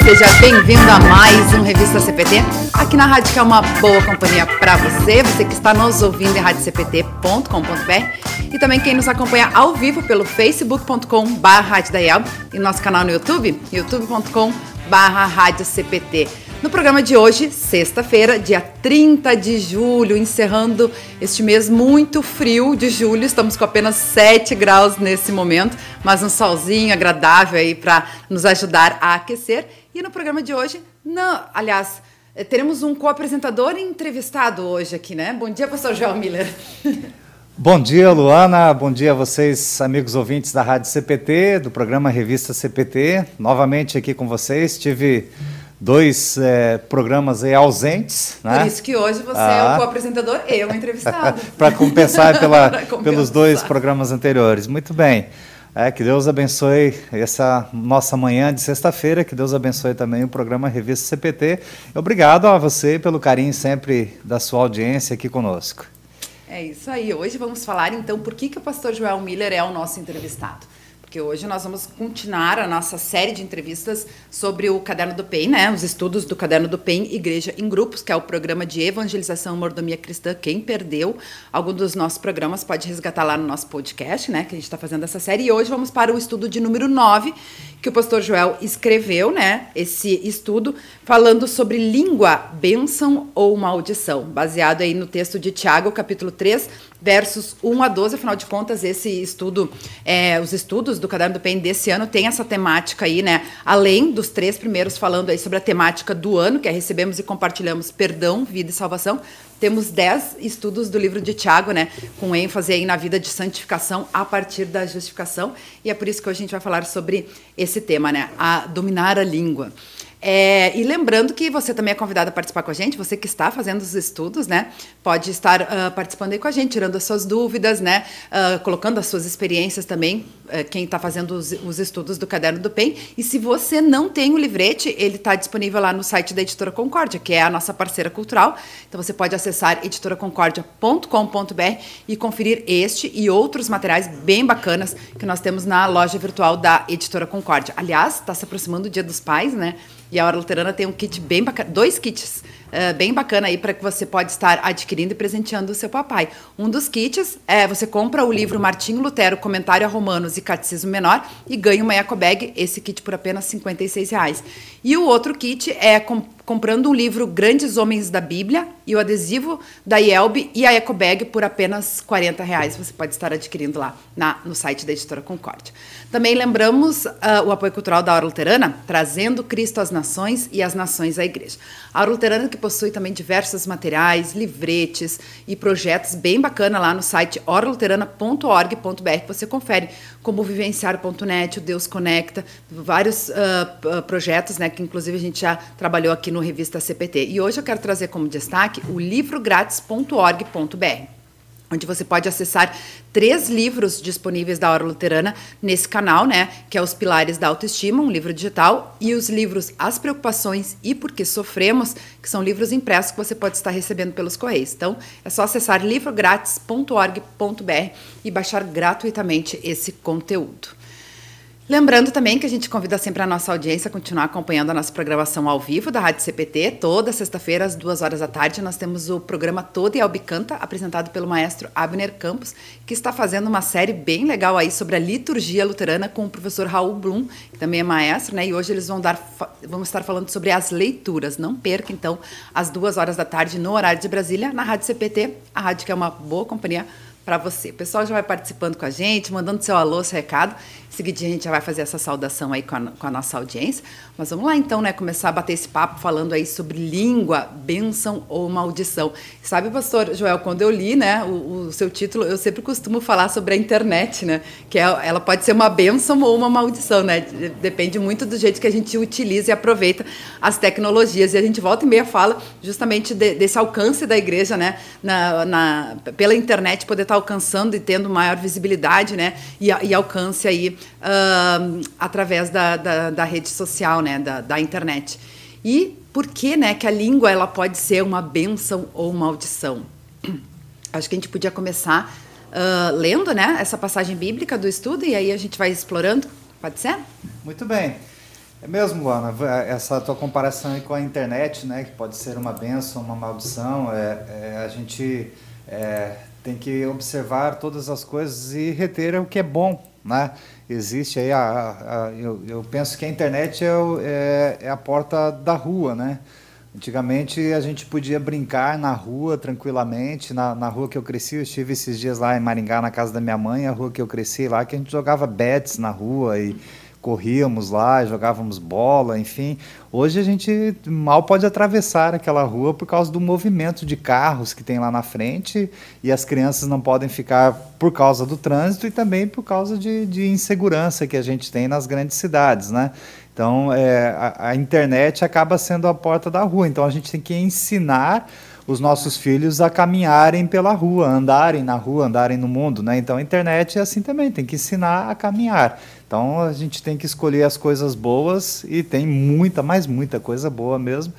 Seja bem-vindo a mais um Revista CPT, aqui na rádio que é uma boa companhia para você, você que está nos ouvindo em radiocpt.com.br e também quem nos acompanha ao vivo pelo facebook.com.br e nosso canal no YouTube, youtube.com.br no programa de hoje, sexta-feira, dia 30 de julho, encerrando este mês muito frio de julho, estamos com apenas 7 graus nesse momento, mas um solzinho agradável aí para nos ajudar a aquecer. E no programa de hoje, não, aliás, eh, teremos um co-apresentador entrevistado hoje aqui, né? Bom dia, pastor João Miller. Bom dia, Luana. Bom dia a vocês, amigos ouvintes da Rádio CPT, do programa Revista CPT. Novamente aqui com vocês. Tive dois é, programas aí ausentes. Né? Por isso que hoje você ah. é o ah. co-apresentador e eu o entrevistado. Para compensar pela, compensar. pelos dois programas anteriores. Muito bem. É, que Deus abençoe essa nossa manhã de sexta-feira, que Deus abençoe também o programa Revista CPT. Obrigado a você pelo carinho sempre da sua audiência aqui conosco. É isso aí. Hoje vamos falar então por que, que o pastor Joel Miller é o nosso entrevistado porque hoje nós vamos continuar a nossa série de entrevistas sobre o Caderno do PEN, né? Os estudos do Caderno do PEN Igreja em Grupos, que é o programa de evangelização mordomia cristã. Quem perdeu algum dos nossos programas pode resgatar lá no nosso podcast, né? Que a gente está fazendo essa série. E hoje vamos para o estudo de número 9, que o pastor Joel escreveu, né? Esse estudo falando sobre língua, bênção ou maldição, baseado aí no texto de Tiago, capítulo 3, versos 1 a 12. Afinal de contas, esse estudo, é, os estudos do Caderno do PEN desse ano tem essa temática aí, né? Além dos três primeiros falando aí sobre a temática do ano, que é recebemos e compartilhamos perdão, vida e salvação. Temos dez estudos do livro de Tiago, né? Com ênfase aí na vida de santificação a partir da justificação. E é por isso que hoje a gente vai falar sobre esse tema, né? A dominar a língua. É, e lembrando que você também é convidado a participar com a gente, você que está fazendo os estudos, né? Pode estar uh, participando aí com a gente, tirando as suas dúvidas, né? Uh, colocando as suas experiências também, uh, quem está fazendo os, os, estudos do Caderno do PEN. E se você não tem o livrete, ele está disponível lá no site da Editora Concórdia, que é a nossa parceira cultural. Então você pode acessar editoraconcordia.com.br e conferir este e outros materiais bem bacanas que nós temos na loja virtual da Editora Concórdia. Aliás, está se aproximando o Dia dos Pais, né? E a Hora Luterana tem um kit bem bacana, dois kits uh, bem bacana aí para que você pode estar adquirindo e presenteando o seu papai. Um dos kits é você compra o livro Martinho Lutero, Comentário a Romanos e Catecismo Menor e ganha uma eco bag, esse kit por apenas 56 reais. E o outro kit é com, comprando um livro Grandes Homens da Bíblia e o adesivo da IELB e a eco bag por apenas 40 reais. Você pode estar adquirindo lá na, no site da Editora Concórdia. Também lembramos uh, o apoio cultural da Hora Luterana, trazendo Cristo às nações e as nações à igreja. A Hora Luterana que possui também diversos materiais, livretes e projetos bem bacana lá no site oraluterana.org.br. Você confere como vivenciar.net, o Deus Conecta, vários uh, projetos, né, que inclusive a gente já trabalhou aqui no Revista CPT. E hoje eu quero trazer como destaque o livrográtis.org.br onde você pode acessar três livros disponíveis da Hora Luterana nesse canal, né? Que é Os Pilares da Autoestima, um livro digital, e os livros As Preocupações e Por que Sofremos, que são livros impressos que você pode estar recebendo pelos Correios. Então, é só acessar livrográtis.org.br e baixar gratuitamente esse conteúdo. Lembrando também que a gente convida sempre a nossa audiência a continuar acompanhando a nossa programação ao vivo da Rádio CPT. Toda sexta-feira, às duas horas da tarde, nós temos o programa Todo e Albicanta, apresentado pelo maestro Abner Campos, que está fazendo uma série bem legal aí sobre a liturgia luterana com o professor Raul Blum, que também é maestro, né? E hoje eles vão dar, vamos estar falando sobre as leituras. Não perca, então, às duas horas da tarde, no horário de Brasília, na Rádio CPT, a rádio que é uma boa companhia para você. O pessoal já vai participando com a gente, mandando seu alô, seu recado. Seguida, a gente já vai fazer essa saudação aí com a, com a, nossa audiência. Mas vamos lá então, né? Começar a bater esse papo falando aí sobre língua, bênção ou maldição. Sabe, pastor Joel, quando eu li, né, o, o seu título, eu sempre costumo falar sobre a internet, né? Que é, ela pode ser uma bênção ou uma maldição, né? Depende muito do jeito que a gente utiliza e aproveita as tecnologias. E a gente volta e meia fala justamente de, desse alcance da igreja, né? Na, na, pela internet poder estar alcançando e tendo maior visibilidade, né? E, e alcance aí uh, através da, da, da, rede social, né, da, da internet. E por que, né, que a língua ela pode ser uma bênção ou maldição? Acho que a gente podia começar uh, lendo, né, essa passagem bíblica do estudo e aí a gente vai explorando. Pode ser? Muito bem. É mesmo, Luana, essa tua comparação com a internet, né, que pode ser uma benção, uma maldição, é, é a gente é, tem que observar todas as coisas e reter o que é bom, né? Existe aí, a, a, a eu, eu, penso que a internet é, é, é, a porta da rua, né? Antigamente a gente podia brincar na rua tranquilamente, na, na rua que eu cresci, eu estive esses dias lá em Maringá, na casa da minha mãe, a rua que eu cresci lá, que a gente jogava bets na rua e corríamos lá, jogávamos bola, enfim. Hoje a gente mal pode atravessar aquela rua por causa do movimento de carros que tem lá na frente e as crianças não podem ficar por causa do trânsito e também por causa de, de insegurança que a gente tem nas grandes cidades, né? Então, é, a, a internet acaba sendo a porta da rua. Então, a gente tem que ensinar os nossos filhos a caminharem pela rua, andarem na rua, andarem no mundo, né? Então a internet é assim também, tem que ensinar a caminhar. Então a gente tem que escolher as coisas boas e tem muita, mais muita coisa boa mesmo.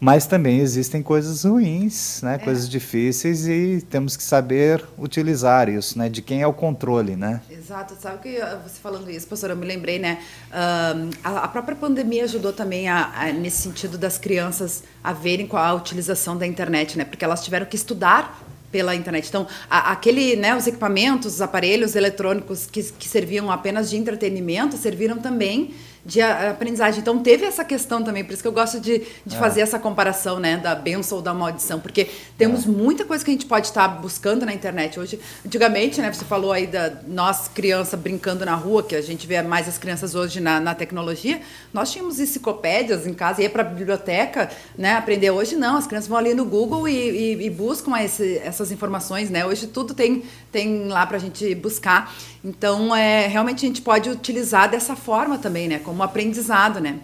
Mas também existem coisas ruins, né? É. coisas difíceis e temos que saber utilizar isso, né? De quem é o controle, né? Exato. Sabe que você falando isso, pastor, eu me lembrei, né? Uh, a, própria pandemia ajudou também a, a, nesse sentido das crianças a verem qual a utilização da internet, né? Porque elas tiveram que estudar pela internet. Então, a, aquele, né, os equipamentos, os aparelhos eletrônicos que, que serviam apenas de entretenimento, serviram também de aprendizagem. Então teve essa questão também, por isso que eu gosto de, de é. fazer essa comparação, né, da benção ou da maldição, porque temos é. muita coisa que a gente pode estar buscando na internet hoje. Antigamente, né, você falou aí da nós criança brincando na rua, que a gente vê mais as crianças hoje na, na tecnologia. Nós tínhamos enciclopédias em casa, ia para a biblioteca, né, aprender. Hoje não, as crianças vão ali no Google e, e, e buscam esse, essas informações, né. Hoje tudo tem tem lá para a gente buscar. Então, é, realmente a gente pode utilizar dessa forma também, né? Como aprendizado, né?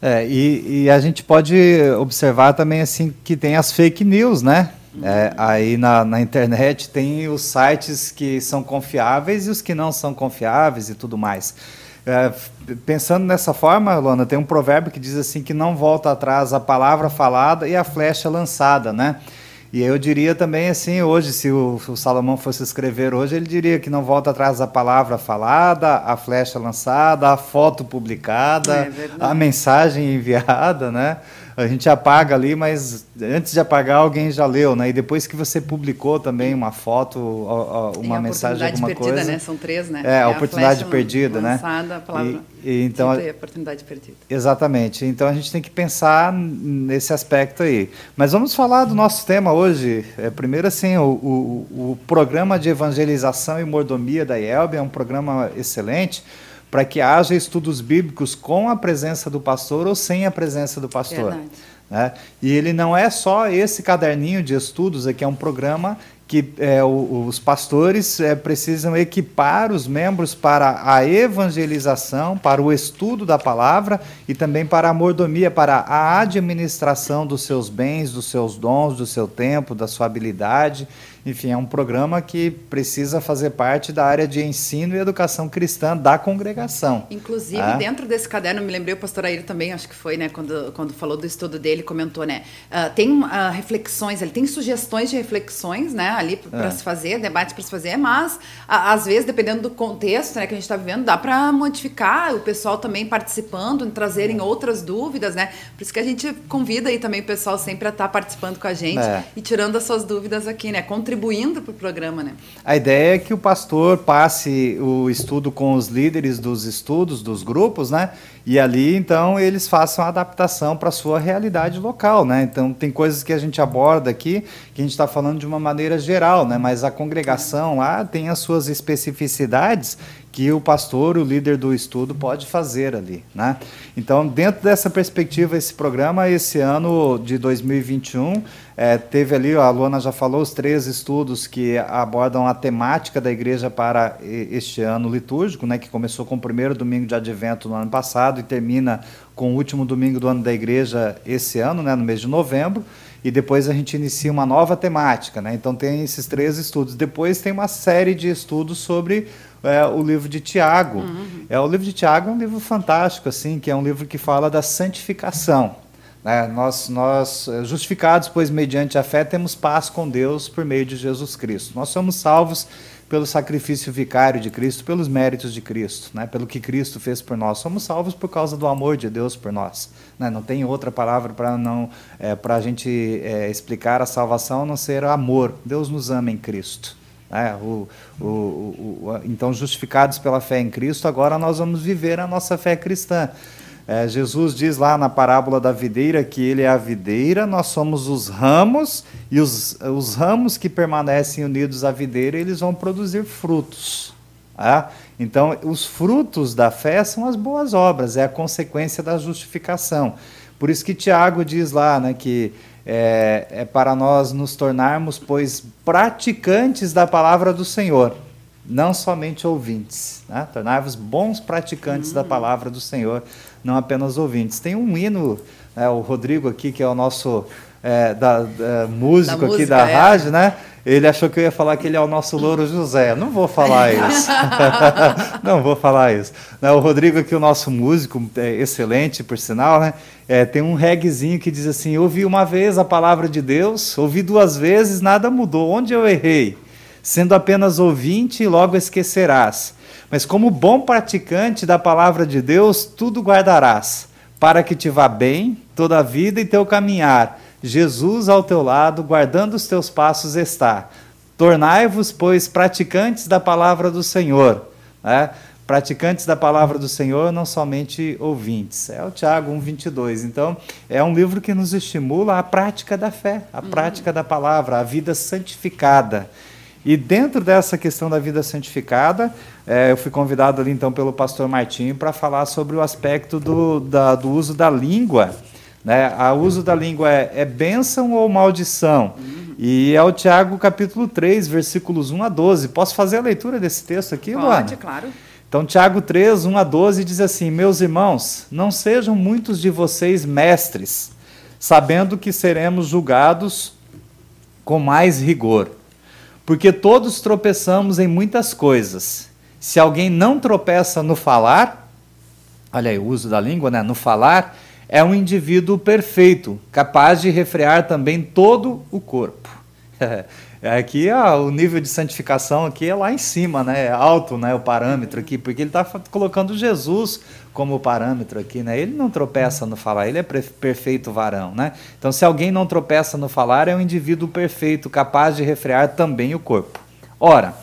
É, e, e a gente pode observar também assim que tem as fake news, né? É, aí na, na, internet tem os sites que são confiáveis e os que não são confiáveis e tudo mais. É, pensando nessa forma, Lona, tem um provérbio que diz assim que não volta atrás a palavra falada e a flecha lançada, né? E eu diria também assim, hoje, se o, o, Salomão fosse escrever hoje, ele diria que não volta atrás da palavra falada, a flecha lançada, a foto publicada, é a mensagem enviada, né? A gente apaga ali, mas antes de apagar alguém já leu, né? E depois que você publicou também uma foto, uma mensagem, alguma perdida, coisa. Né? São três, né? É, a oportunidade a perdida, lançada, né? A palavra e, e então a oportunidade perdida. Exatamente. Então a gente tem que pensar nesse aspecto aí. Mas vamos falar do nosso tema hoje. É, primeiro assim, o, o, o programa de evangelização e mordomia da IELB é um programa excelente para que haja estudos bíblicos com a presença do pastor ou sem a presença do pastor. Né? E ele não é só esse caderninho de estudos, aqui é um programa que é, os pastores é, precisam equipar os membros para a evangelização, para o estudo da palavra e também para a mordomia, para a administração dos seus bens, dos seus dons, do seu tempo, da sua habilidade enfim, é um programa que precisa fazer parte da área de ensino e educação cristã da congregação. Inclusive, é. dentro desse caderno, me lembrei, o pastor Aire também, acho que foi, né, quando, quando falou do estudo dele, comentou, né, uh, tem uh, reflexões, ele tem sugestões de reflexões, né, ali para é. se fazer, debates para se fazer, mas, às vezes, dependendo do contexto, né, que a gente está vivendo, dá para modificar, o pessoal também participando, trazerem outras dúvidas, né, por isso que a gente convida aí também o pessoal sempre a estar tá participando com a gente é. e tirando as suas dúvidas aqui, né, contribuindo contribuindo para o programa, né? A ideia é que o pastor passe o estudo com os líderes dos estudos, dos grupos, né? E ali, então, eles façam a adaptação para a sua realidade local, né? Então, tem coisas que a gente aborda aqui que a gente está falando de uma maneira geral, né? Mas a congregação lá tem as suas especificidades que o pastor, o líder do estudo, pode fazer ali. Né? Então, dentro dessa perspectiva, esse programa, esse ano de 2021, é, teve ali, a Luana já falou, os três estudos que abordam a temática da igreja para este ano litúrgico, né, que começou com o primeiro domingo de advento no ano passado e termina com o último domingo do ano da igreja esse ano, né, no mês de novembro e depois a gente inicia uma nova temática. Né? Então tem esses três estudos. Depois tem uma série de estudos sobre é, o livro de Tiago. Uhum. É, o livro de Tiago é um livro fantástico, assim, que é um livro que fala da santificação. Né? Nós, nós, eh, justificados, pois, mediante a fé, temos paz com Deus por meio de Jesus Cristo. Nós somos salvos pelo sacrifício vicário de Cristo, pelos méritos de Cristo, né? pelo que Cristo fez por nós. Somos salvos por causa do amor de Deus por nós. Né? Não tem outra palavra para não é, para a gente é, explicar a salvação a não ser amor. Deus nos ama em Cristo. É, o, o, o, então, justificados pela fé em Cristo, agora nós vamos viver a nossa fé cristã. É, Jesus diz lá na parábola da videira que ele é a videira, nós somos os ramos, e os, os ramos que permanecem unidos à videira, eles vão produzir frutos. Tá? Então, os frutos da fé são as boas obras, é a consequência da justificação. Por isso que Tiago diz lá né, que é, é para nós nos tornarmos, pois, praticantes da palavra do Senhor não somente ouvintes, né? tornar-vos bons praticantes da palavra do Senhor, não apenas ouvintes. Tem um hino, né, o Rodrigo aqui, que é o nosso é, da, da, músico da aqui música, da é. rádio, né? Ele achou que eu ia falar que ele é o nosso louro José. Não vou falar isso. não vou falar isso. Né, o Rodrigo aqui, o nosso músico, é excelente, por sinal, né? É, tem um regzinho que diz assim: ouvi uma vez a palavra de Deus, ouvi duas vezes, nada mudou. Onde eu errei? Sendo apenas ouvinte, logo esquecerás. Mas como bom praticante da palavra de Deus, tudo guardarás, para que te vá bem toda a vida e teu caminhar. Jesus ao teu lado, guardando os teus passos está. Tornai-vos, pois, praticantes da palavra do Senhor. Né? Praticantes da palavra do Senhor, não somente ouvintes. É o Tiago 1,22. Então, é um livro que nos estimula a prática da fé, a prática da palavra, a vida santificada. E dentro dessa questão da vida santificada, é, eu fui convidado ali então pelo pastor Martinho para falar sobre o aspecto do, da, do uso da língua. Né? O uso da língua é, é bênção ou maldição? E é o Tiago capítulo 3, versículos 1 a 12. Posso fazer a leitura desse texto aqui, Pode, Luana? Pode, claro. Então, Tiago 3, 1 a 12 diz assim: Meus irmãos, não sejam muitos de vocês mestres, sabendo que seremos julgados com mais rigor. Porque todos tropeçamos em muitas coisas. Se alguém não tropeça no falar, olha aí o uso da língua, né? No falar, é um indivíduo perfeito, capaz de refrear também todo o corpo. Aqui ó, o nível de santificação aqui é lá em cima, né? É alto, né? O parâmetro aqui, porque ele está colocando Jesus como parâmetro aqui, né? Ele não tropeça no falar, ele é perfeito varão, né? Então, se alguém não tropeça no falar, é um indivíduo perfeito, capaz de refrear também o corpo. Ora,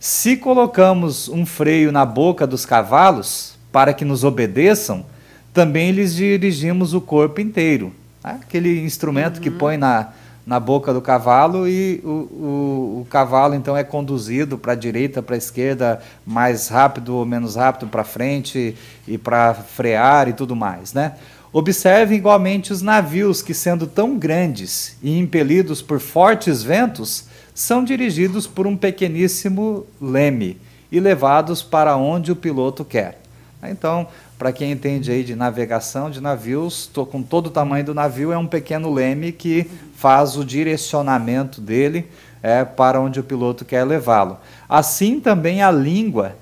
se colocamos um freio na boca dos cavalos para que nos obedeçam, também lhes dirigimos o corpo inteiro. Né? Aquele instrumento uhum. que põe na na boca do cavalo e o, o, o cavalo então é conduzido para a direita, para a esquerda, mais rápido ou menos rápido para frente e para frear e tudo mais, né? Observe igualmente os navios que, sendo tão grandes e impelidos por fortes ventos, são dirigidos por um pequeníssimo leme e levados para onde o piloto quer. Então, para quem entende aí de navegação de navios, tô com todo o tamanho do navio, é um pequeno leme que faz o direcionamento dele é, para onde o piloto quer levá-lo. Assim também a língua,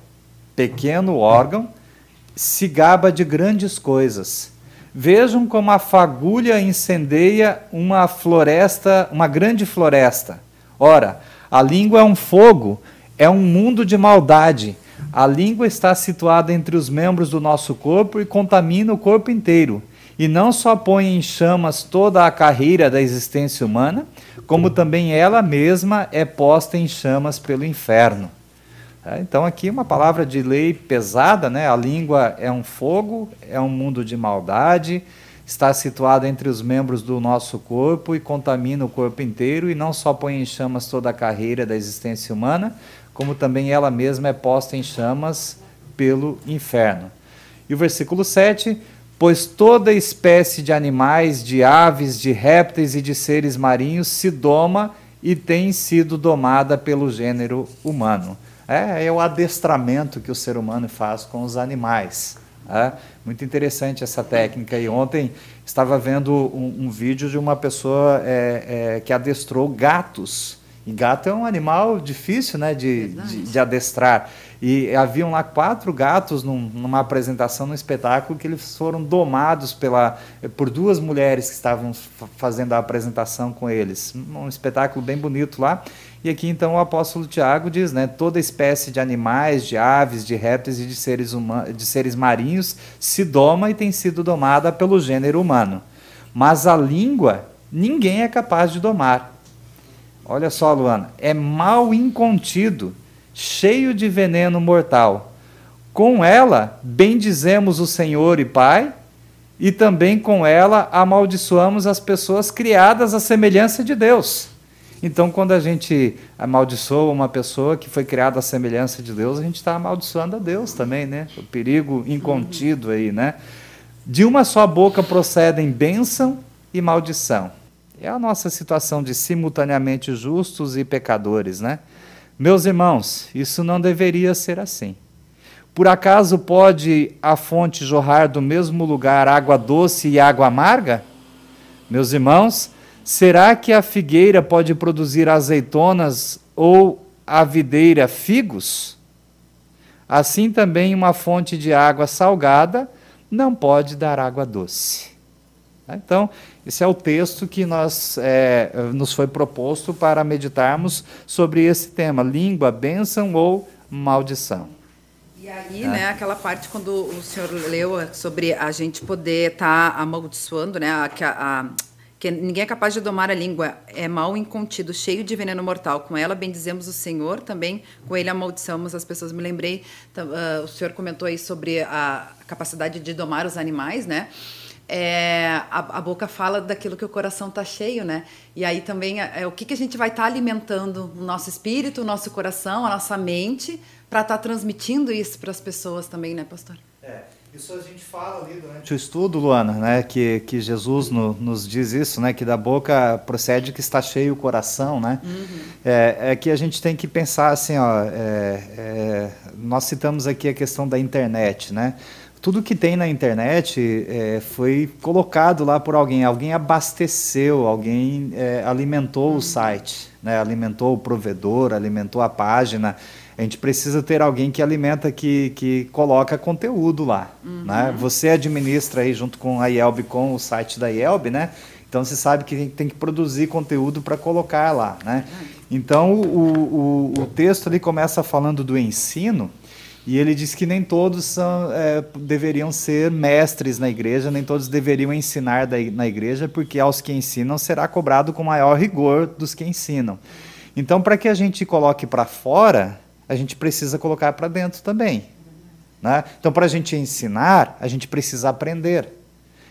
pequeno órgão, se gaba de grandes coisas. Vejam como a fagulha incendeia uma floresta, uma grande floresta. Ora, a língua é um fogo, é um mundo de maldade a língua está situada entre os membros do nosso corpo e contamina o corpo inteiro. E não só põe em chamas toda a carreira da existência humana, como também ela mesma é posta em chamas pelo inferno. É, então, aqui uma palavra de lei pesada, né? A língua é um fogo, é um mundo de maldade, está situada entre os membros do nosso corpo e contamina o corpo inteiro, e não só põe em chamas toda a carreira da existência humana, como também ela mesma é posta em chamas pelo inferno. E o versículo 7: Pois toda espécie de animais, de aves, de répteis e de seres marinhos se doma e tem sido domada pelo gênero humano. É, é o adestramento que o ser humano faz com os animais. É, muito interessante essa técnica. E ontem estava vendo um, um vídeo de uma pessoa é, é, que adestrou gatos E gato é um animal difícil né, de, de, de, adestrar. E haviam lá quatro gatos num, numa apresentação, num espetáculo, que eles foram domados pela, por duas mulheres que estavam fazendo a apresentação com eles. Um espetáculo bem bonito lá. E aqui então o apóstolo Tiago diz, né, toda espécie de animais, de aves, de répteis e de seres, humanos, de seres marinhos se doma e tem sido domada pelo gênero humano. Mas a língua ninguém é capaz de domar. Olha só, Luana, é mal incontido, cheio de veneno mortal. Com ela bendizemos o Senhor e Pai, e também com ela amaldiçoamos as pessoas criadas à semelhança de Deus. Então, quando a gente amaldiçoa uma pessoa que foi criada à semelhança de Deus, a gente está amaldiçoando a Deus também, né? O perigo incontido aí, né? De uma só boca procedem bênção e maldição. É a nossa situação de simultaneamente justos e pecadores, né? Meus irmãos, isso não deveria ser assim. Por acaso pode a fonte jorrar do mesmo lugar água doce e água amarga? Meus irmãos, será que a figueira pode produzir azeitonas ou a videira figos? Assim também uma fonte de água salgada não pode dar água doce. Então, esse é o texto que nós, é, nos foi proposto para meditarmos sobre esse tema: língua, bênção ou maldição. E aí, né, aquela parte quando o senhor leu sobre a gente poder estar tá amaldiçoando, né, a, a, que ninguém é capaz de domar a língua, é mal incontido, cheio de veneno mortal. Com ela bendizemos o Senhor, também com ele amaldiçamos as pessoas. Me lembrei, uh, o senhor comentou aí sobre a capacidade de domar os animais, né? É, a, a, boca fala daquilo que o coração está cheio, né? E aí também é, é o que, que a gente vai estar tá alimentando o nosso espírito, o nosso coração, a nossa mente, para estar tá transmitindo isso para as pessoas também, né, pastor? É. Isso a gente fala ali durante o estudo, Luana, né, que, que Jesus no, nos diz isso, né, que da boca procede que está cheio o coração, né? Uhum. É, é, que a gente tem que pensar assim, ó, é, é, nós citamos aqui a questão da internet, né? Tudo que tem na internet é, foi colocado lá por alguém. Alguém abasteceu, alguém é, alimentou o site, né? alimentou o provedor, alimentou a página. A gente precisa ter alguém que alimenta, que, que coloca conteúdo lá. Uhum. Né? Você administra aí junto com a IELB, com o site da IELB, né? Então você sabe que tem que produzir conteúdo para colocar lá. Né? Então o, o, o texto ali começa falando do ensino. E ele diz que nem todos são, é, deveriam ser mestres na igreja, nem todos deveriam ensinar da, na igreja, porque aos que ensinam será cobrado com maior rigor dos que ensinam. Então, para que a gente coloque para fora, a gente precisa colocar para dentro também. Né? Então, para a gente ensinar, a gente precisa aprender.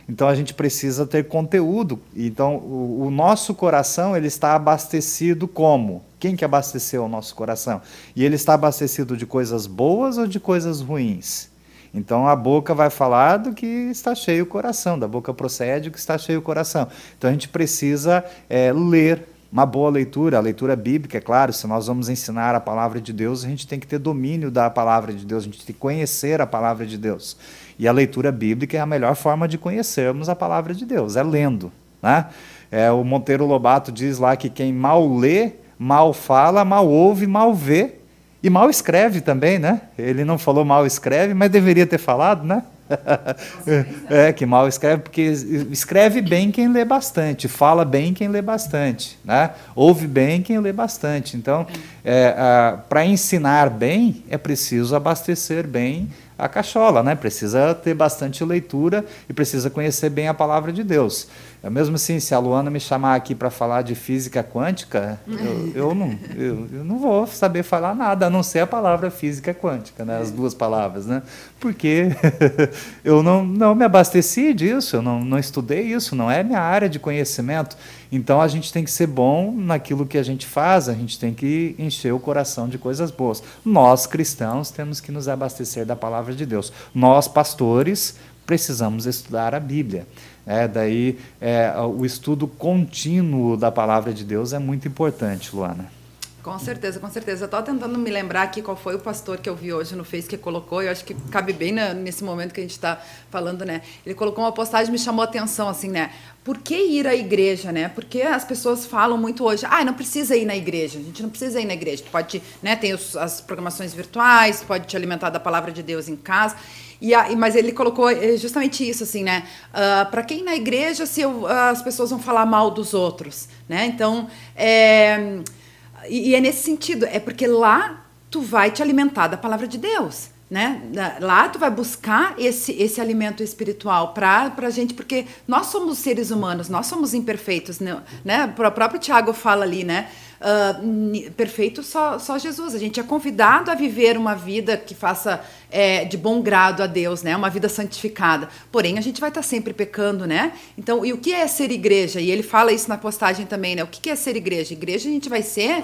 Então a gente precisa ter conteúdo. Então o, o, nosso coração ele está abastecido como? Quem que abasteceu o nosso coração? E ele está abastecido de coisas boas ou de coisas ruins? Então a boca vai falar do que está cheio o coração, da boca procede o que está cheio o coração. Então a gente precisa é, ler uma boa leitura, a leitura bíblica, é claro, se nós vamos ensinar a palavra de Deus, a gente tem que ter domínio da palavra de Deus, a gente tem que conhecer a palavra de Deus. E a leitura bíblica é a melhor forma de conhecermos a palavra de Deus, é lendo. Né? É, o Monteiro Lobato diz lá que quem mal lê, mal fala, mal ouve, mal vê e mal escreve também, né? Ele não falou mal escreve, mas deveria ter falado, né? é, que mal escreve, porque escreve bem quem lê bastante, fala bem quem lê bastante, né? ouve bem quem lê bastante. Então, é, para ensinar bem, é preciso abastecer bem a cachola, né? Precisa ter bastante leitura e precisa conhecer bem a palavra de Deus. É mesmo assim, se a Luana me chamar aqui para falar de física quântica, eu, eu não, eu, eu, não vou saber falar nada, a não ser a palavra física quântica, né? as duas palavras, né? porque eu não, não me abasteci disso, eu não, não estudei isso, não é minha área de conhecimento. Então a gente tem que ser bom naquilo que a gente faz, a gente tem que encher o coração de coisas boas. Nós, cristãos, temos que nos abastecer da palavra de Deus. Nós, pastores, precisamos estudar a Bíblia. É, daí é, o estudo contínuo da palavra de Deus é muito importante, Luana. Com certeza, com certeza. Eu estou tentando me lembrar aqui qual foi o pastor que eu vi hoje no Face que colocou, eu acho que cabe bem nesse momento que a gente está falando, né? Ele colocou uma postagem me chamou a atenção, assim, né? Por que ir à igreja, né? Porque as pessoas falam muito hoje, ah, não precisa ir na igreja, a gente não precisa ir na igreja. Tu pode, né, tem os, as programações virtuais, pode te alimentar da palavra de Deus em casa. E a, mas ele colocou eh, justamente isso, assim, né? Uh, ah, para quem na igreja se eu, as pessoas vão falar mal dos outros, né? Então, é, e, e é nesse sentido, é porque lá tu vai te alimentar da palavra de Deus né? Lá tu vai buscar esse, esse alimento espiritual para a gente, porque nós somos seres humanos, nós somos imperfeitos, né? O próprio Tiago fala ali, né? Uh, perfeito só, só Jesus. A gente é convidado a viver uma vida que faça é, de bom grado a Deus, né? Uma vida santificada. Porém, a gente vai estar sempre pecando, né? Então, e o que é ser igreja? E ele fala isso na postagem também, né? O que é ser igreja? Igreja a gente vai ser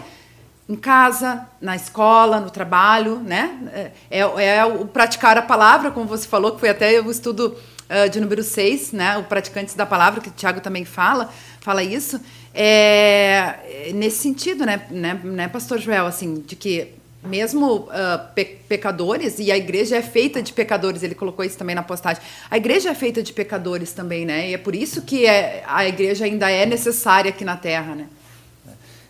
em casa, na escola, no trabalho, né? É, é, é, o praticar a palavra, como você falou, que foi até o estudo uh, de número 6, né? O Praticantes da Palavra, que o Tiago também fala, fala isso. É, nesse sentido, né, né, né, pastor Joel, assim, de que mesmo uh, pe pecadores, e a igreja é feita de pecadores, ele colocou isso também na postagem. A igreja é feita de pecadores também, né? E é por isso que é, a igreja ainda é necessária aqui na Terra, né?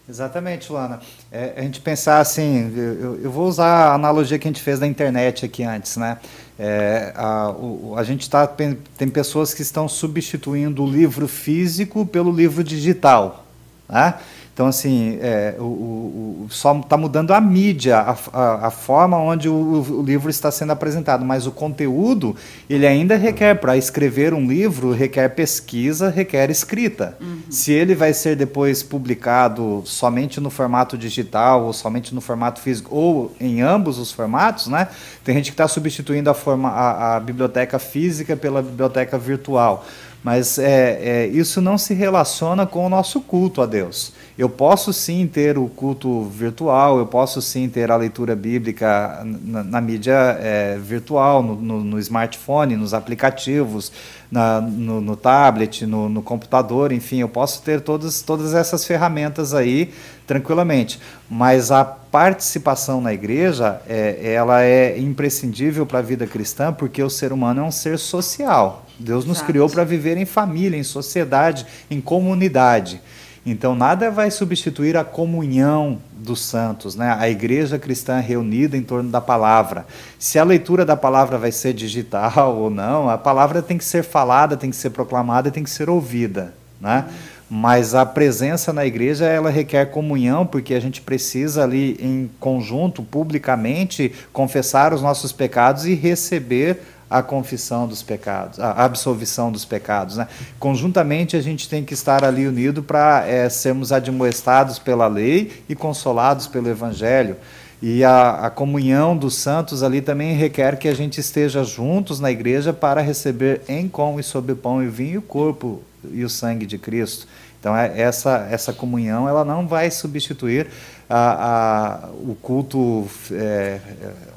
Exatamente, Luana. É, a gente pensar assim, eu, eu, vou usar a analogia que a gente fez da internet aqui antes, né? É, a, o, a gente tá, tem pessoas que estão substituindo o livro físico pelo livro digital, né? Então, assim, é, o, o, só está mudando a mídia, a, a, a forma onde o, o, livro está sendo apresentado, mas o conteúdo, ele ainda requer, para escrever um livro, requer pesquisa, requer escrita. Uhum. Se ele vai ser depois publicado somente no formato digital, ou somente no formato físico, ou em ambos os formatos, né? Tem gente que está substituindo a, forma, a, a biblioteca física pela biblioteca virtual. Mas é, é, isso não se relaciona com o nosso culto a Deus. Eu posso sim ter o culto virtual, eu posso sim ter a leitura bíblica na, na mídia é, virtual, no, no, no, smartphone, nos aplicativos, na, no, no, tablet, no, computador, enfim, eu posso ter todas, todas essas ferramentas aí tranquilamente. Mas a participação na igreja, é, ela é imprescindível para a vida cristã, porque o ser humano é um ser social. Deus nos Exato. criou para viver em família, em sociedade, em comunidade. Então, nada vai substituir a comunhão dos santos, né? a igreja cristã reunida em torno da palavra. Se a leitura da palavra vai ser digital ou não, a palavra tem que ser falada, tem que ser proclamada, tem que ser ouvida. Né? Mas a presença na igreja ela requer comunhão, porque a gente precisa ali em conjunto, publicamente, confessar os nossos pecados e receber a confissão dos pecados, a absolvição dos pecados. Né? Conjuntamente, a gente tem que estar ali unido para é, sermos admoestados pela lei e consolados pelo Evangelho. E a, a, comunhão dos santos ali também requer que a gente esteja juntos na igreja para receber em com e sob pão e vinho o corpo e o sangue de Cristo. Então é, essa, essa comunhão ela não vai substituir a, a, o culto é,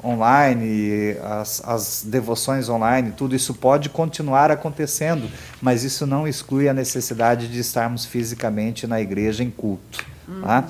online, as, as devoções online, tudo isso pode continuar acontecendo, mas isso não exclui a necessidade de estarmos fisicamente na igreja em culto. Uhum. Tá?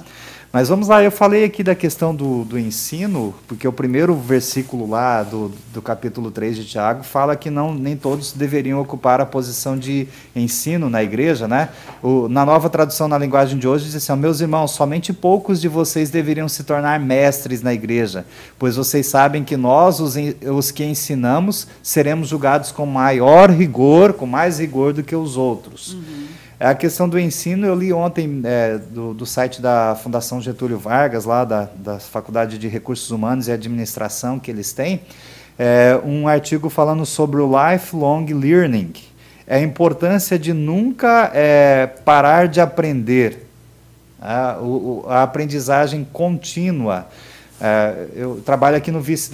Mas vamos lá, eu falei aqui da questão do, do ensino, porque o primeiro versículo lá do, do capítulo 3 de Tiago fala que não, nem todos deveriam ocupar a posição de ensino na igreja, né? O, na nova tradução na linguagem de hoje diz assim, meus irmãos, somente poucos de vocês deveriam se tornar mestres na igreja, pois vocês sabem que nós, os, os que ensinamos, seremos julgados com maior rigor, com mais rigor do que os outros. Uhum. É a questão do ensino, eu li ontem é, do, do, site da Fundação Getúlio Vargas, lá da, da Faculdade de Recursos Humanos e Administração que eles têm, é, um artigo falando sobre o lifelong learning, é a importância de nunca é, parar de aprender, a, o, a aprendizagem contínua. É, eu trabalho aqui no vice,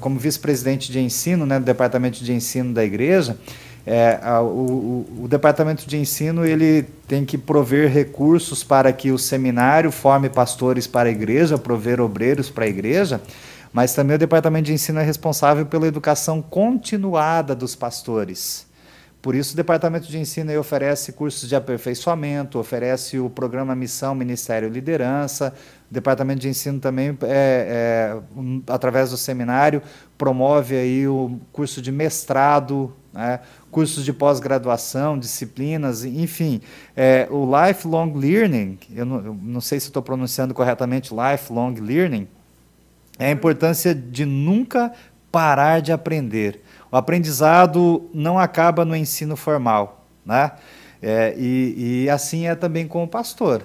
como vice-presidente de ensino, né, do departamento de ensino da igreja, é, a, o, o, departamento de ensino ele tem que prover recursos para que o seminário forme pastores para a igreja, prover obreiros para a igreja, mas também o departamento de ensino é responsável pela educação continuada dos pastores, Por isso, o Departamento de Ensino oferece cursos de aperfeiçoamento, oferece o programa Missão, Ministério Liderança. O Departamento de Ensino também, é, é, um, através do seminário, promove aí o curso de mestrado, né, cursos de pós-graduação, disciplinas, enfim. É, o Lifelong Learning, eu não, eu não sei se estou pronunciando corretamente Lifelong Learning, é a importância de nunca parar de aprender. O aprendizado não acaba no ensino formal, né? É, e, e assim é também com o pastor.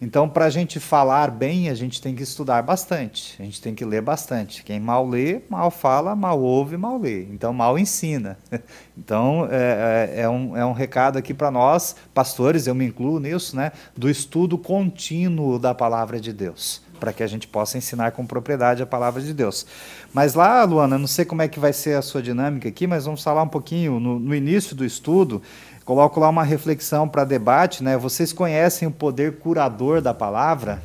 Então, para a gente falar bem, a gente tem que estudar bastante, a gente tem que ler bastante. Quem mal lê, mal fala, mal ouve, mal lê. Então, mal ensina. Então, é, é, é um, é um recado aqui para nós, pastores, eu me incluo nisso, né, do estudo contínuo da palavra de Deus, para que a gente possa ensinar com propriedade a palavra de Deus. Mas lá, Luana, não sei como é que vai ser a sua dinâmica aqui, mas vamos falar um pouquinho no, no início do estudo Coloco lá uma reflexão para debate. Né? Vocês conhecem o poder curador da palavra?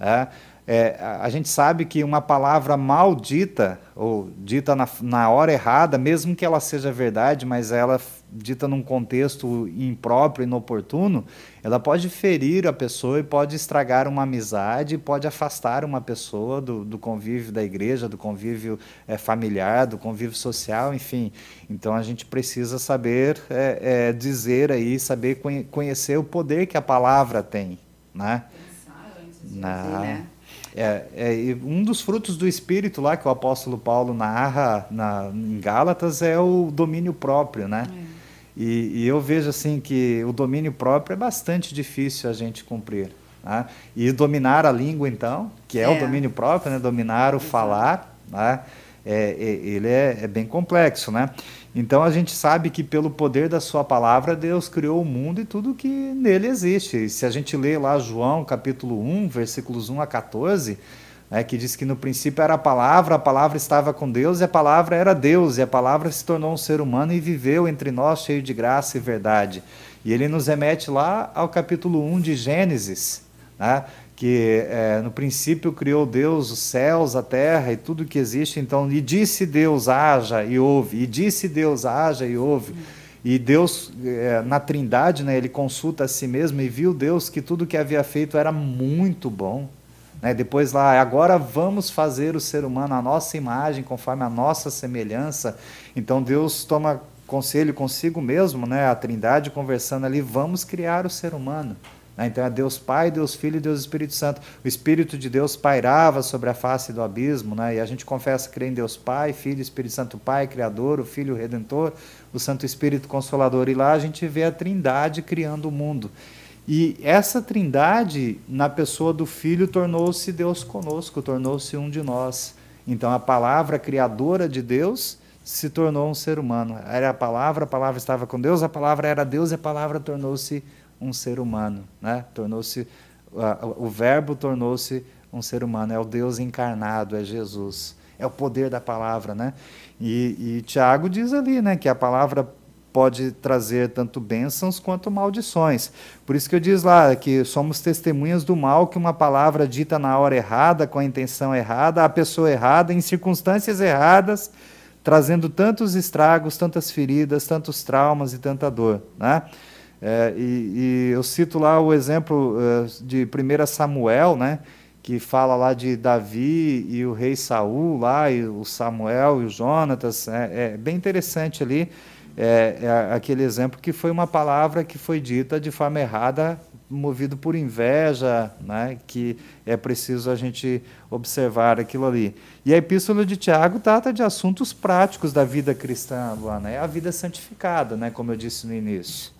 É, é, a gente sabe que uma palavra maldita, ou dita na, na hora errada, mesmo que ela seja verdade, mas ela dita num contexto impróprio, inoportuno, ela pode ferir a pessoa e pode estragar uma amizade, pode afastar uma pessoa do, do convívio da igreja, do convívio é, familiar, do convívio social, enfim. Então a gente precisa saber é, é, dizer aí, saber conhecer o poder que a palavra tem, né? Pensar antes de Na, dizer, né? É, é, um dos frutos do Espírito lá que o apóstolo Paulo narra na, em Gálatas é o domínio próprio, né? É. E, e, eu vejo assim que o domínio próprio é bastante difícil a gente cumprir. Né? E dominar a língua, então, que é, é. o domínio próprio, né? dominar o Exato. falar, né? É, é, ele é, é, bem complexo. Né? Então a gente sabe que pelo poder da sua palavra, Deus criou o mundo e tudo que nele existe. E se a gente lê lá João capítulo 1, versículos 1 a 14 né, que diz que no princípio era a palavra, a palavra estava com Deus e a palavra era Deus, e a palavra se tornou um ser humano e viveu entre nós cheio de graça e verdade. E ele nos remete lá ao capítulo 1 de Gênesis, né, que é, no princípio criou Deus os céus, a terra e tudo que existe. Então, e disse Deus, haja e ouve, e disse Deus, haja e ouve. E Deus, é, na Trindade, né, ele consulta a si mesmo e viu Deus que tudo que havia feito era muito bom. Né? Depois lá, agora vamos fazer o ser humano a nossa imagem, conforme a nossa semelhança. Então Deus toma conselho consigo mesmo, né? a Trindade conversando ali, vamos criar o ser humano. Né? Então é Deus Pai, Deus Filho e Deus Espírito Santo. O Espírito de Deus pairava sobre a face do abismo, né? e a gente confessa crer em Deus Pai, Filho, Espírito Santo Pai, Criador, o Filho Redentor, o Santo Espírito Consolador. E lá a gente vê a Trindade criando o mundo. E essa trindade, na pessoa do Filho, tornou-se Deus conosco, tornou-se um de nós. Então, a palavra criadora de Deus se tornou um ser humano. Era a palavra, a palavra estava com Deus, a palavra era Deus e a palavra tornou-se um ser humano. Né? Tornou-se o verbo tornou-se um ser humano. É o Deus encarnado, é Jesus. É o poder da palavra. Né? E, e Tiago diz ali né, que a palavra pode trazer tanto bênçãos quanto maldições. Por isso que eu diz lá que somos testemunhas do mal que uma palavra dita na hora errada, com a intenção errada, a pessoa errada, em circunstâncias erradas, trazendo tantos estragos, tantas feridas, tantos traumas e tanta dor. Né? É, e, e, eu cito lá o exemplo uh, de 1 Samuel, né? que fala lá de Davi e o rei Saul lá, e o Samuel e o Jonatas, é, é bem interessante ali, é, é aquele exemplo que foi uma palavra que foi dita de forma errada, movido por inveja, né, que é preciso a gente observar aquilo ali. E a epístola de Tiago trata de assuntos práticos da vida cristã, Luana, é a vida santificada, né, como eu disse no início.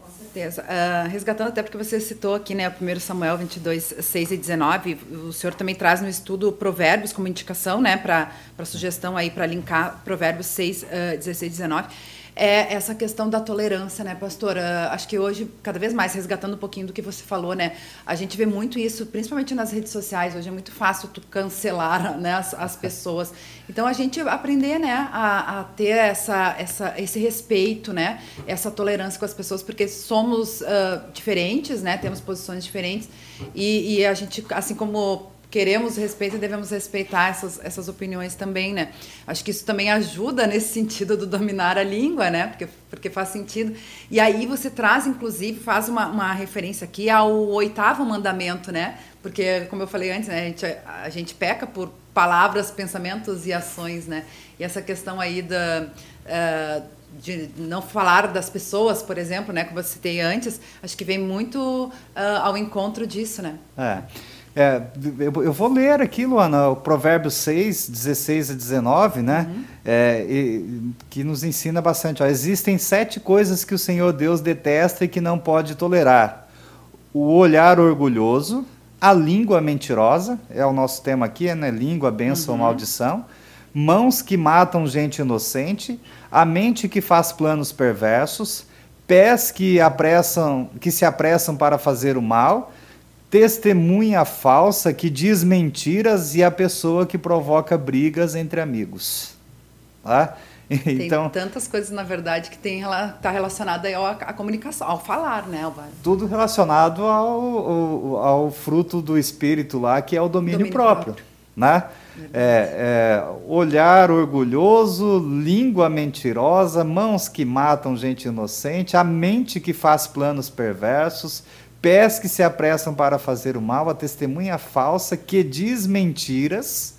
Com certeza. Uh, resgatando até porque você citou aqui, né, o 1 Samuel 22, 6 e 19, o senhor também traz no estudo Provérbios como indicação, né, para sugestão aí para linkar Provérbios 6, uh, 16 e 19 é essa questão da tolerância, né, pastora? Acho que hoje, cada vez mais, resgatando um pouquinho do que você falou, né, a gente vê muito isso, principalmente nas redes sociais. Hoje é muito fácil tu cancelar né, as, as pessoas. Então, a gente aprender né, a, a ter essa, essa, esse respeito, né, essa tolerância com as pessoas, porque somos uh, diferentes, né, temos posições diferentes. E, e, a gente, assim como queremos respeito e devemos respeitar essas, essas opiniões também, né? Acho que isso também ajuda nesse sentido do dominar a língua, né? Porque, porque faz sentido. E aí você traz, inclusive, faz uma, uma referência aqui ao oitavo mandamento, né? Porque, como eu falei antes, né, a, gente, a gente peca por palavras, pensamentos e ações, né? E essa questão aí da... Uh, de não falar das pessoas, por exemplo, né, como eu citei antes, acho que vem muito uh, ao encontro disso, né? É. É, eu, vou ler aqui, Luana, o Provérbio 6, 16 a 19, né? Uhum. É, e, que nos ensina bastante. Ó, Existem sete coisas que o Senhor Deus detesta e que não pode tolerar: o olhar orgulhoso, a língua mentirosa, é o nosso tema aqui, né? Língua, bênção uhum. maldição. Mãos que matam gente inocente, a mente que faz planos perversos, pés que apressam, que se apressam para fazer o mal testemunha falsa que diz mentiras e a pessoa que provoca brigas entre amigos. Tá? Tem então, tantas coisas, na verdade, que tem está relacionada à comunicação, ao falar, né, Alvaro? Tudo relacionado ao, ao, ao, fruto do espírito lá, que é o domínio, domínio próprio. próprio. Né? É, é, olhar orgulhoso, língua mentirosa, mãos que matam gente inocente, a mente que faz planos perversos, pés que se apressam para fazer o mal, a testemunha falsa que diz mentiras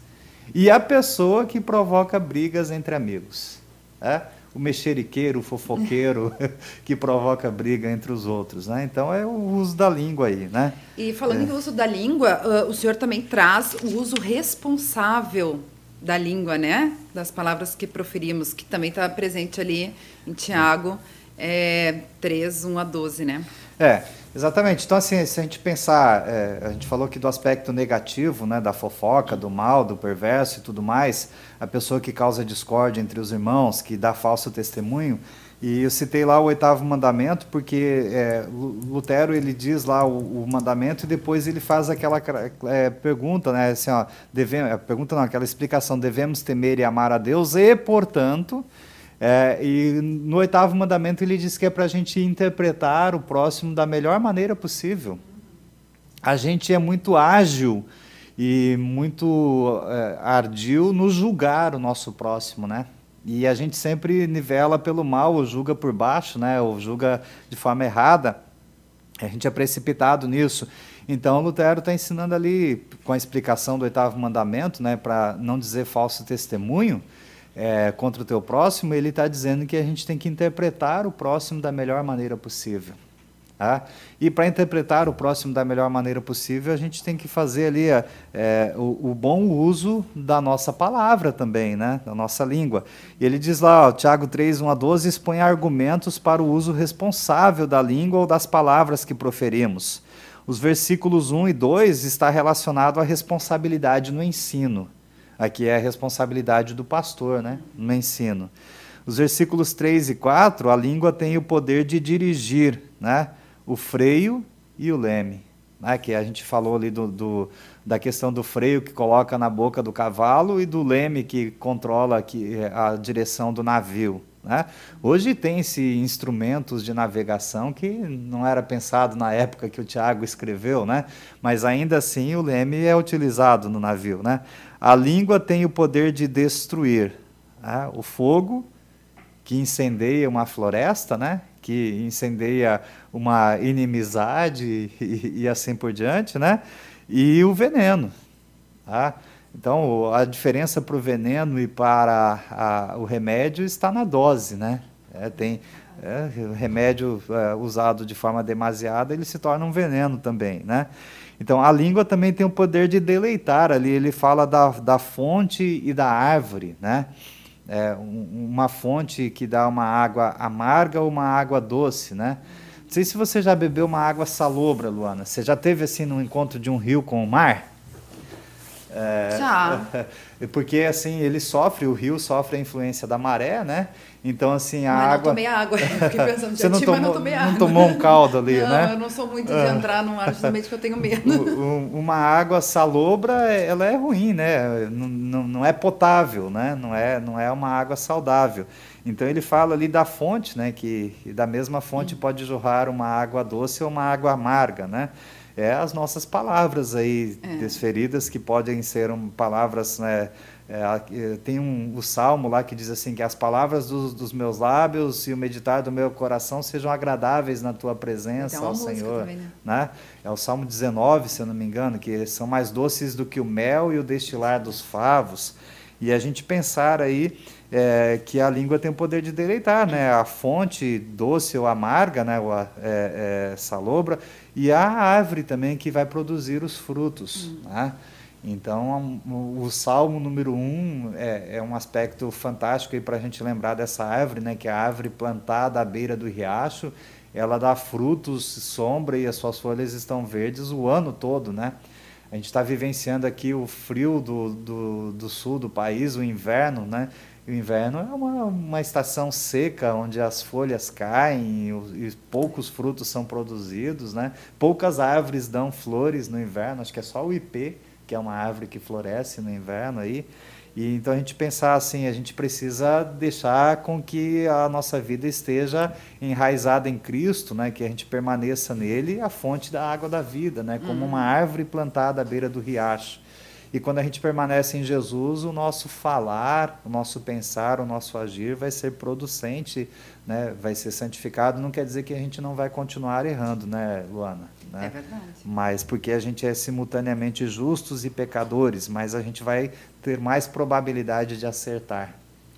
e a pessoa que provoca brigas entre amigos. É? O mexeriqueiro, o fofoqueiro que provoca briga entre os outros. Né? Então é o uso da língua aí. Né? E falando é. em uso da língua, o senhor também traz o uso responsável da língua, né? Das palavras que proferimos, que também está presente ali em Tiago é, 3, 1 a 12, né? É, exatamente. Então, assim, se a gente pensar, é, a gente falou aqui do aspecto negativo, né, da fofoca, do mal, do perverso e tudo mais, a pessoa que causa discórdia entre os irmãos, que dá falso testemunho, e eu citei lá o oitavo mandamento, porque é, Lutero ele diz lá o, o, mandamento e depois ele faz aquela é, pergunta, né? Assim, ó, é, pergunta não, aquela explicação: devemos temer e amar a Deus e, portanto, é, e no oitavo mandamento ele diz que é para a gente interpretar o próximo da melhor maneira possível. A gente é muito ágil e muito é, ardil no julgar o nosso próximo, né? E a gente sempre nivela pelo mal, ou julga por baixo, né? Ou julga de forma errada. A gente é precipitado nisso. Então, Lutero está ensinando ali, com a explicação do oitavo mandamento, né, para não dizer falso testemunho, é, contra o teu próximo, ele está dizendo que a gente tem que interpretar o próximo da melhor maneira possível. Tá? E para interpretar o próximo da melhor maneira possível, a gente tem que fazer ali é, o, o, bom uso da nossa palavra também, né? da nossa língua. E ele diz lá, ó, Tiago 3, 1 a 12, expõe argumentos para o uso responsável da língua ou das palavras que proferimos. Os versículos 1 e 2 está relacionado à responsabilidade no ensino. Aqui é a responsabilidade do pastor, né, no ensino. Os versículos 3 e 4, a língua tem o poder de dirigir, né, o freio e o leme. Né, que a gente falou ali do, do, da questão do freio que coloca na boca do cavalo e do leme que controla aqui a direção do navio. Né? Hoje tem-se instrumentos de navegação que não era pensado na época que o Tiago escreveu, né? mas ainda assim o leme é utilizado no navio. Né? A língua tem o poder de destruir. Né? O fogo, que incendeia uma floresta, né? que incendeia uma inimizade e, e assim por diante, né? e o veneno. Tá? Então, a diferença para o veneno e para a, o remédio está na dose, né? É, tem é, remédio é, usado de forma demasiada, ele se torna um veneno também, né? Então, a língua também tem o poder de deleitar ali. Ele fala da, da fonte e da árvore, né? É, um, uma fonte que dá uma água amarga ou uma água doce, né? Não sei se você já bebeu uma água salobra, Luana. Você já teve assim no encontro de um rio com o mar? É, Já. Porque assim, ele sofre, o rio sofre a influência da maré, né? Então, assim, a mas água. Não tomei água, fiquei pensando, Você não tomou, não tomei água. Não tomou um caldo ali, não, né? Não, eu não sou muito de ah. entrar no mar, justamente porque eu tenho medo. uma água salobra, ela é ruim, né? Não, não, não é potável, né? Não é, não é uma água saudável. Então ele fala ali da fonte, né? Que da mesma fonte pode jorrar uma água doce ou uma água amarga, né? É as nossas palavras aí é. desferidas, que podem ser um, palavras, né, é, tem um, o salmo lá que diz assim que as palavras dos, dos, meus lábios e o meditar do meu coração sejam agradáveis na tua presença, ó Senhor. Também, né? né? É o salmo 19, se eu não me engano, que são mais doces do que o mel e o destilar dos favos. E a gente pensar aí é, que a língua tem o poder de deleitar, né? A fonte doce ou amarga, né? Ou a, é, é, salobra, e a árvore também que vai produzir os frutos, hum. né? Então, o Salmo número um é, é um aspecto fantástico para a gente lembrar dessa árvore, né, que é a árvore plantada à beira do riacho, ela dá frutos, sombra e as suas folhas estão verdes o ano todo, né? A gente está vivenciando aqui o frio do, do, do, sul do país, o inverno, né? O inverno é uma, uma estação seca, onde as folhas caem e, e, poucos frutos são produzidos, né? Poucas árvores dão flores no inverno, acho que é só o ipê que é uma árvore que floresce no inverno aí. E então a gente pensar assim, a gente precisa deixar com que a nossa vida esteja enraizada em Cristo, né, que a gente permaneça nele, a fonte da água da vida, né, como uhum. uma árvore plantada à beira do riacho. E quando a gente permanece em Jesus, o nosso falar, o nosso pensar, o nosso agir vai ser producente, né? vai ser santificado. Não quer dizer que a gente não vai continuar errando, né, Luana? Né? É verdade. Mas porque a gente é simultaneamente justos e pecadores, mas a gente vai ter mais probabilidade de acertar,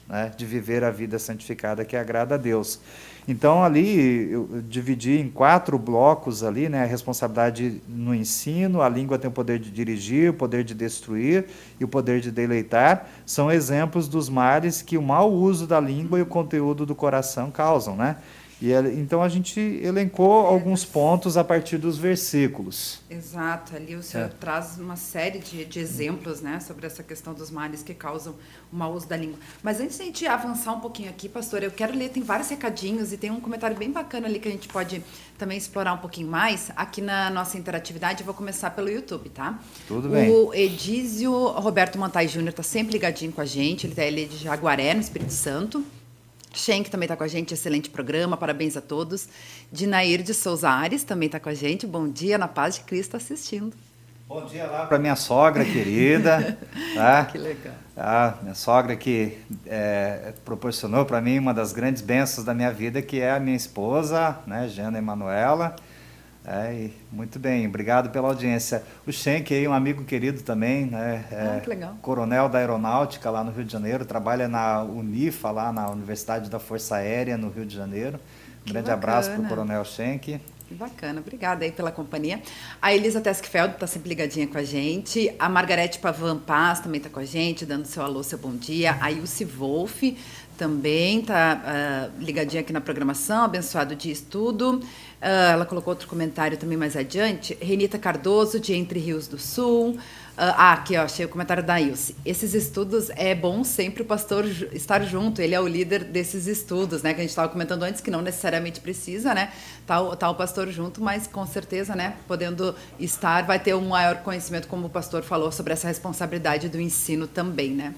né? de viver a vida santificada que agrada a Deus. Então ali eu dividi em quatro blocos ali, né, a responsabilidade no ensino, a língua tem o poder de dirigir, o poder de destruir e o poder de deleitar, são exemplos dos males que o mau uso da língua e o conteúdo do coração causam, né? E então a gente elencou alguns pontos a partir dos versículos. Exato, ali o senhor é. traz uma série de, de, exemplos né, sobre essa questão dos males que causam o mau uso da língua. Mas antes de a gente avançar um pouquinho aqui, pastor, eu quero ler, tem vários recadinhos e tem um comentário bem bacana ali que a gente pode também explorar um pouquinho mais. Aqui na nossa interatividade, eu vou começar pelo YouTube, tá? Tudo bem. O Edísio Roberto Montai Júnior está sempre ligadinho com a gente, ele, tá, ele é de Jaguaré, no Espírito Santo. Schenck também está com a gente, excelente programa, parabéns a todos. Dinair de Souza Ares também está com a gente, bom dia, na paz de Cristo assistindo. Bom dia lá para minha sogra querida. tá? Que legal. Ah, minha sogra que é, proporcionou para mim uma das grandes bênçãos da minha vida, que é a minha esposa, né, Jana Emanuela. É, muito bem, obrigado pela audiência. O Schenck aí, um amigo querido também, né? É, ah, que legal. Coronel da Aeronáutica lá no Rio de Janeiro, trabalha na Unifa, lá na Universidade da Força Aérea no Rio de Janeiro. Um grande bacana. abraço para o Coronel Schenck. Que bacana, obrigada aí pela companhia. A Elisa Teskfeld está sempre ligadinha com a gente. A Margarete Pavan Paz também está com a gente, dando seu alô, seu bom dia. A Ilse Wolff também está uh, ah, ligadinha aqui na programação, abençoado dia estudo. Uh, ela colocou outro comentário também mais adiante. Renita Cardoso, de Entre Rios do Sul. Uh, ah, aqui, ó, achei o comentário da Ilse. Esses estudos é bom sempre o pastor estar junto, ele é o líder desses estudos, né? Que a gente estava comentando antes, que não necessariamente precisa, né? Tá, tá o pastor junto, mas com certeza, né? Podendo estar, vai ter um maior conhecimento, como o pastor falou, sobre essa responsabilidade do ensino também, né?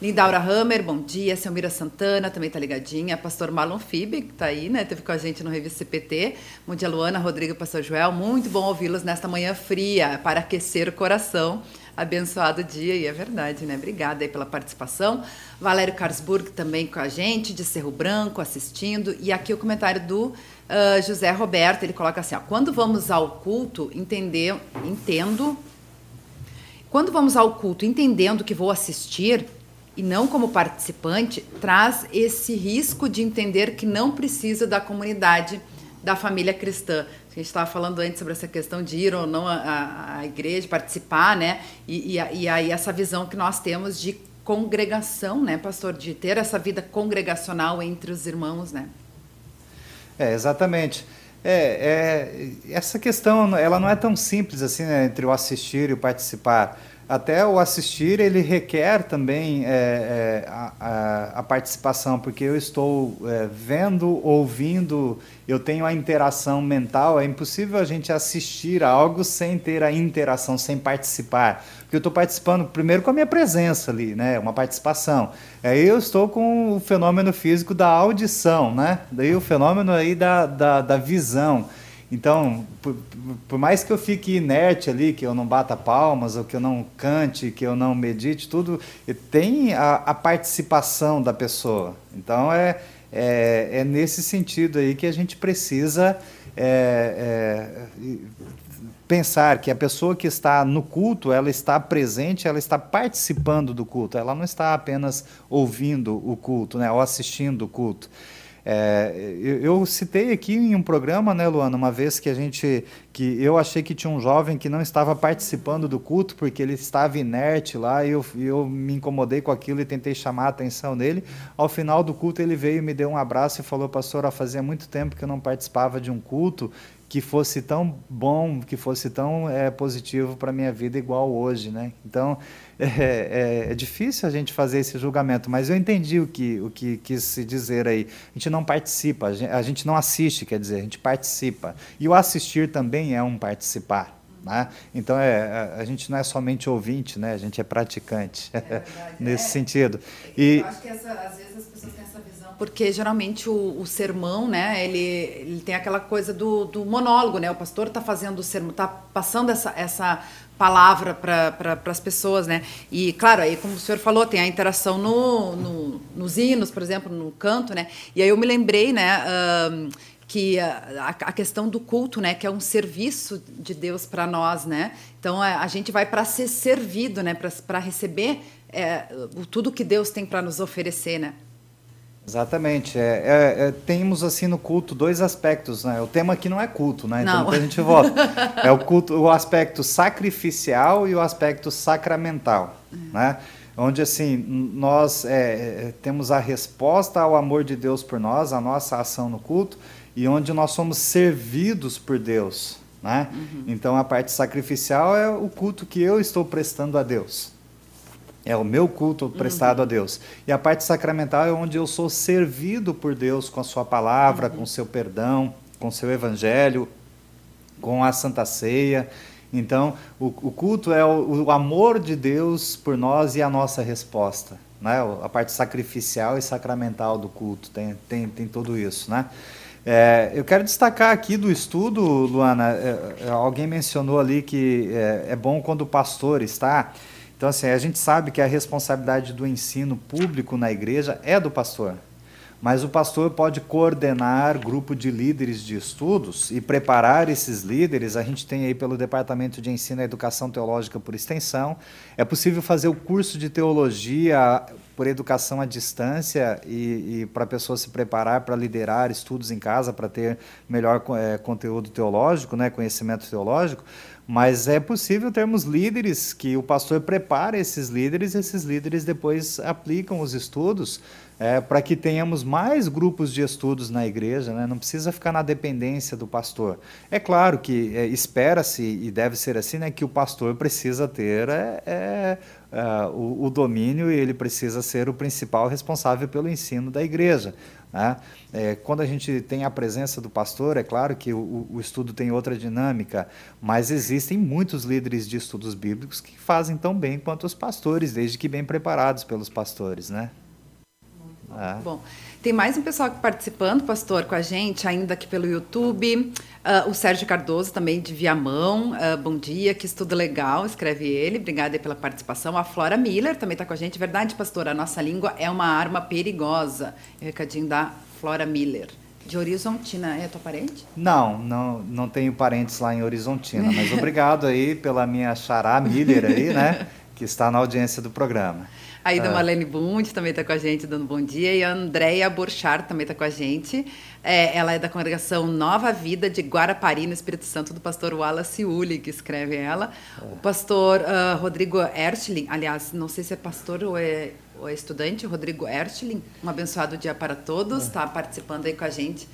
Lindaura Hammer, bom dia. Selmira Santana também tá ligadinha. Pastor Marlon Fibe, que tá aí, né? Teve com a gente no Revista CPT. Bom dia, Luana, Rodrigo, Pastor Joel. Muito bom ouvi-los nesta manhã fria para aquecer o coração. Abençoado dia, e é verdade, né? Obrigada aí pela participação. Valério Carlsburg também com a gente, de Cerro Branco, assistindo. E aqui o comentário do uh, José Roberto, ele coloca assim: ó, quando vamos ao culto, entender, entendo. Quando vamos ao culto entendendo que vou assistir, e não como participante, traz esse risco de entender que não precisa da comunidade da família cristã. A gente estava falando antes sobre essa questão de ir ou não à, igreja, participar, né? E, e, e, aí essa visão que nós temos de congregação, né, pastor? De ter essa vida congregacional entre os irmãos, né? É, exatamente. É, é, essa questão ela não é tão simples assim né, entre o assistir e o participar até o assistir ele requer também é, é, a, a, a, participação, porque eu estou é, vendo, ouvindo, eu tenho a interação mental. É impossível a gente assistir algo sem ter a interação, sem participar. Porque eu estou participando primeiro com a minha presença ali, né? Uma participação. Aí eu estou com o fenômeno físico da audição, né? Daí o fenômeno aí da, da, da visão. Então, por, por, mais que eu fique inerte ali, que eu não bata palmas, ou que eu não cante, que eu não medite, tudo, tem a, a participação da pessoa. Então, é, é, é, nesse sentido aí que a gente precisa é, é, pensar que a pessoa que está no culto, ela está presente, ela está participando do culto, ela não está apenas ouvindo o culto, né, ou assistindo o culto. É, eu, eu, citei aqui em um programa, né, Luana, uma vez que a gente, que eu achei que tinha um jovem que não estava participando do culto porque ele estava inerte lá e eu, eu me incomodei com aquilo e tentei chamar a atenção dele. Ao final do culto ele veio, me deu um abraço e falou, pastor, fazia muito tempo que eu não participava de um culto que fosse tão bom, que fosse tão é, positivo para a minha vida igual hoje, né? Então, é, é, é, difícil a gente fazer esse julgamento, mas eu entendi o que, o que quis se dizer aí. A gente não participa, a gente, a gente não assiste, quer dizer, a gente participa. E o assistir também é um participar. Né? Então é, a, gente não é somente ouvinte, né? a gente é praticante é nesse é. sentido. E, eu acho que essa, às vezes as porque geralmente o, o, sermão, né, ele, ele tem aquela coisa do, do monólogo, né? O pastor está fazendo o sermão, está passando essa, essa palavra para pra, as pessoas, né? E claro, aí como o senhor falou, tem a interação no, no, nos hinos, por exemplo, no canto, né? E aí eu me lembrei, né? Uh, que a, questão do culto, né, que é um serviço de Deus para nós, né? Então a, a gente vai para ser servido, né, para receber é, tudo que Deus tem para nos oferecer, né? Exatamente. É, é, é, temos assim no culto dois aspectos, né? O tema aqui não é culto, né? Então a gente volta. É o culto, o aspecto sacrificial e o aspecto sacramental, né? Onde assim nós é, é, temos a resposta ao amor de Deus por nós, a nossa ação no culto, e onde nós somos servidos por Deus, né? Uhum. Então a parte sacrificial é o culto que eu estou prestando a Deus. É o meu culto prestado uhum. a Deus. E a parte sacramental é onde eu sou servido por Deus com a sua palavra, uhum. com o seu perdão, com o seu evangelho, com a santa ceia. Então, o, o culto é o, o, amor de Deus por nós e a nossa resposta. Né? A parte sacrificial e sacramental do culto tem, tem, tem tudo isso. Né? É, eu quero destacar aqui do estudo, Luana, é, é alguém mencionou ali que é, é bom quando o pastor está então, assim, a gente sabe que a responsabilidade do ensino público na igreja é do pastor. Mas o pastor pode coordenar grupo de líderes de estudos e preparar esses líderes. A gente tem aí pelo Departamento de Ensino e Educação Teológica por Extensão. É possível fazer o curso de teologia por educação à distância e, e para a pessoa se preparar para liderar estudos em casa, para ter melhor é, conteúdo teológico, né, conhecimento teológico. Mas é possível termos líderes que o pastor prepara esses líderes, esses líderes depois aplicam os estudos é, para que tenhamos mais grupos de estudos na igreja, né? não precisa ficar na dependência do pastor. É claro que é, espera-se, e deve ser assim, né, que o pastor precisa ter é, é o, o domínio e ele precisa ser o principal responsável pelo ensino da igreja. Né? É, quando a gente tem a presença do pastor, é claro que o, o, estudo tem outra dinâmica, mas existem muitos líderes de estudos bíblicos que fazem tão bem quanto os pastores, desde que bem preparados pelos pastores, né? Bom. É. Bom, tem mais um pessoal participando, pastor, com a gente, ainda aqui pelo YouTube. Uh, o Sérgio Cardoso, também de Viamão. Uh, bom dia, que estudo legal, escreve ele. Obrigada pela participação. A Flora Miller também está com a gente. Verdade, pastor, a nossa língua é uma arma perigosa. É o recadinho da Flora Miller. De Horizontina, é tua parente? Não, não, não tenho parentes lá em Horizontina, mas obrigado aí pela minha xará Miller aí, né, que está na audiência do programa. Aí da ah. Marlene Bund também está com a gente, dando bom dia. E a Andréia Borchard também está com a gente. É, ela é da congregação Nova Vida de Guarapari, no Espírito Santo, do pastor Wallace Uli, que escreve ela. É. O pastor uh, Rodrigo Erstling, aliás, não sei se é pastor ou é, ou é estudante, Rodrigo Erstling, um abençoado dia para todos, está participando aí com a gente.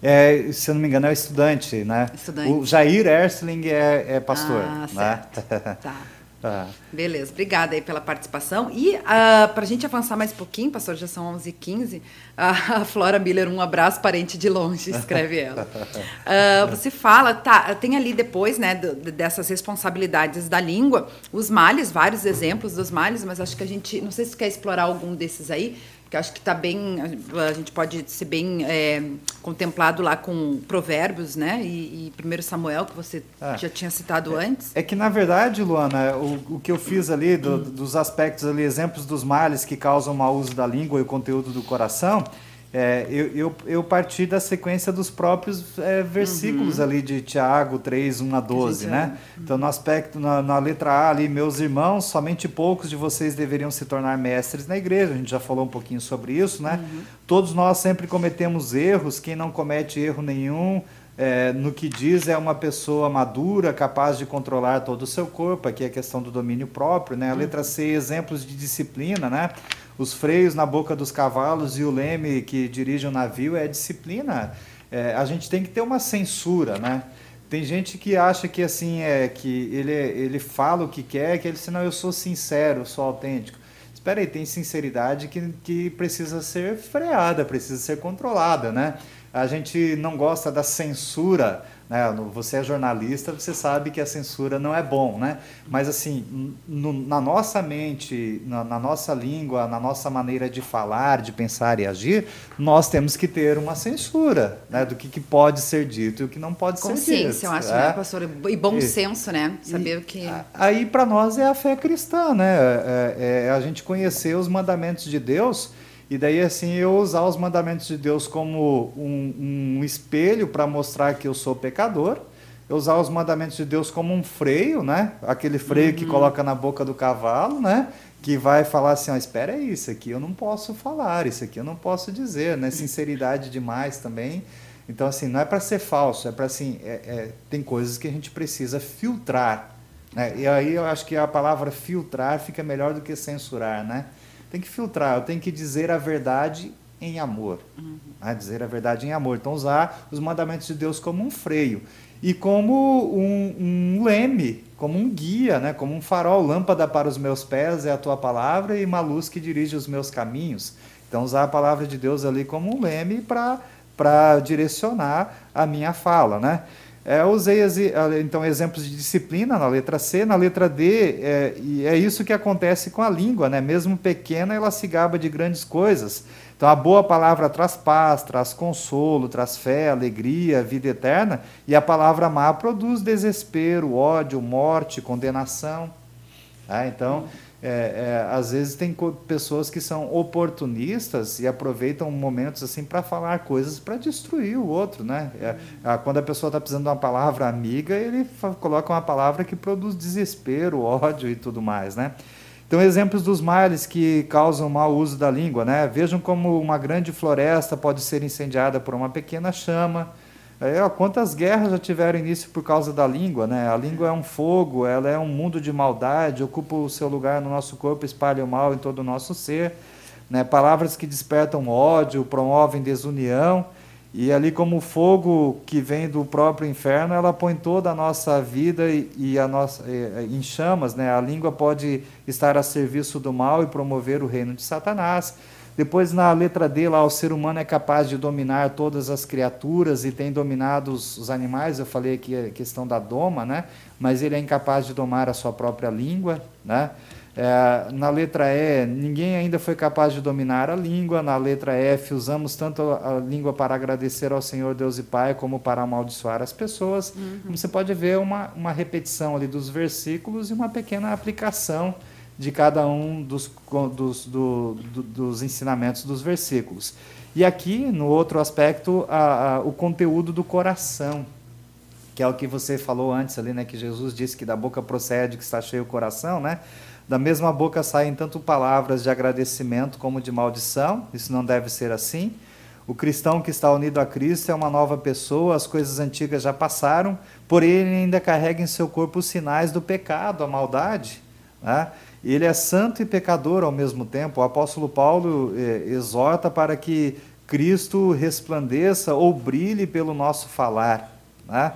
É, se eu não me engano, é estudante, né? Estudante. O Jair Erstling é, é pastor. Ah, né? certo. tá. Tá. Beleza, obrigada aí pela participação. E uh, ah, para a gente avançar mais um pouquinho, pastor, já são 11h15, a Flora Miller, um abraço parente de longe, escreve ela. Uh, você fala, tá, tem ali depois, né, dessas responsabilidades da língua, os males, vários exemplos dos males, mas acho que a gente, não sei se você quer explorar algum desses aí, que acho que está bem, a gente pode ser bem é, contemplado lá com Provérbios, né? E, e 1 Samuel, que você é. já tinha citado é, antes. É que, na verdade, Luana, o, o que eu fiz ali, do, hum. dos aspectos ali, exemplos dos males que causam mau uso da língua e o conteúdo do coração, é, eu, eu, eu, parti da sequência dos próprios é, versículos uhum. ali de Tiago 3, 1 a 12, né? É. Então, no aspecto, na, na, letra A ali, meus irmãos, somente poucos de vocês deveriam se tornar mestres na igreja. A gente já falou um pouquinho sobre isso, né? Uhum. Todos nós sempre cometemos erros, quem não comete erro nenhum, é, no que diz é uma pessoa madura, capaz de controlar todo o seu corpo, aqui é a questão do domínio próprio, né? A letra C, exemplos de disciplina, né? Os freios na boca dos cavalos e o leme que dirige o navio é disciplina. É, a gente tem que ter uma censura, né? Tem gente que acha que assim é que ele, ele fala o que quer, que ele diz, não, eu sou sincero, sou autêntico. Espera aí, tem sinceridade que, que precisa ser freada, precisa ser controlada, né? A gente não gosta da censura né? Você é jornalista, você sabe que a censura não é bom, né? Mas assim, no, na nossa mente, na, na, nossa língua, na nossa maneira de falar, de pensar e agir, nós temos que ter uma censura, né? Do que, que pode ser dito e o que não pode ser dito. Consciência, eu acho, né, é? né, pastor? E bom e, senso, né? Saber o que. Aí para nós é a fé cristã, né? É, é, é a gente conhecer os mandamentos de Deus e daí, assim, eu usar os mandamentos de Deus como um, um espelho para mostrar que eu sou pecador, eu usar os mandamentos de Deus como um freio, né? Aquele freio uhum. que coloca na boca do cavalo, né? Que vai falar assim, ó, espera aí, isso aqui eu não posso falar, isso aqui eu não posso dizer, né? Sinceridade demais também. Então, assim, não é para ser falso, é para, assim, é, é, tem coisas que a gente precisa filtrar. Né? E aí eu acho que a palavra filtrar fica melhor do que censurar, né? Tem que filtrar, eu tenho que dizer a verdade em amor. Uhum. Né? Dizer a verdade em amor. Então, usar os mandamentos de Deus como um freio e como um, um, leme, como um guia, né? como um farol, lâmpada para os meus pés é a tua palavra e uma luz que dirige os meus caminhos. Então, usar a palavra de Deus ali como um leme para direcionar a minha fala. Né? É, usei então exemplos de disciplina na letra C, na letra D, é, e é isso que acontece com a língua, né? Mesmo pequena, ela se gaba de grandes coisas. Então a boa palavra traz paz, traz consolo, traz fé, alegria, vida eterna, e a palavra má produz desespero, ódio, morte, condenação. Ah, então é, é, às vezes tem pessoas que são oportunistas e aproveitam momentos assim para falar coisas para destruir o outro, né? É, quando a pessoa está precisando de uma palavra amiga, ele coloca uma palavra que produz desespero, ódio e tudo mais, né? Então, exemplos dos males que causam mau uso da língua, né? Vejam como uma grande floresta pode ser incendiada por uma pequena chama, é, quantas guerras já tiveram início por causa da língua, né? A língua é um fogo, ela é um mundo de maldade, ocupa o seu lugar no nosso corpo, espalha o mal em todo o nosso ser. Né? Palavras que despertam ódio, promovem desunião. E ali, como o fogo que vem do próprio inferno, ela põe toda a nossa vida e, e a nossa, e, em chamas. Né? A língua pode estar a serviço do mal e promover o reino de Satanás. Depois, na letra D, lá, o ser humano é capaz de dominar todas as criaturas e tem dominado os, os animais. Eu falei aqui a questão da doma, né? mas ele é incapaz de domar a sua própria língua. Né? É, na letra E, ninguém ainda foi capaz de dominar a língua. Na letra F, usamos tanto a língua para agradecer ao Senhor Deus e Pai, como para amaldiçoar as pessoas. Uhum. Você pode ver uma, uma repetição ali dos versículos e uma pequena aplicação de cada um dos, dos, do, do, dos ensinamentos dos versículos. E aqui, no outro aspecto, a, a, o conteúdo do coração, que é o que você falou antes ali, né, que Jesus disse que da boca procede que está cheio o coração, né? Da mesma boca saem tanto palavras de agradecimento como de maldição, isso não deve ser assim. O cristão que está unido a Cristo é uma nova pessoa, as coisas antigas já passaram, porém ele ainda carrega em seu corpo os sinais do pecado, a maldade. Né? Ele é santo e pecador ao mesmo tempo. O apóstolo Paulo eh, exorta para que Cristo resplandeça ou brilhe pelo nosso falar. Né?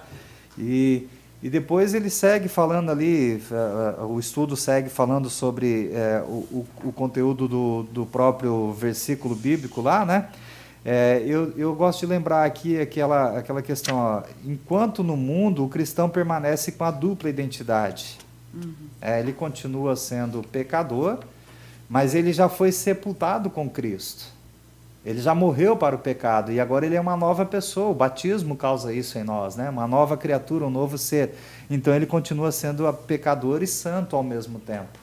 E, e depois ele segue falando ali, uh, o estudo segue falando sobre o, o, conteúdo do, do próprio versículo bíblico lá, né? É, eu, eu gosto de lembrar aqui aquela, aquela questão: ó, enquanto no mundo o cristão permanece com a dupla identidade. Uhum. É, ele continua sendo pecador, mas ele já foi sepultado com Cristo. Ele já morreu para o pecado e agora ele é uma nova pessoa. O batismo causa isso em nós, né? Uma nova criatura, um novo ser. Então ele continua sendo pecador e santo ao mesmo tempo.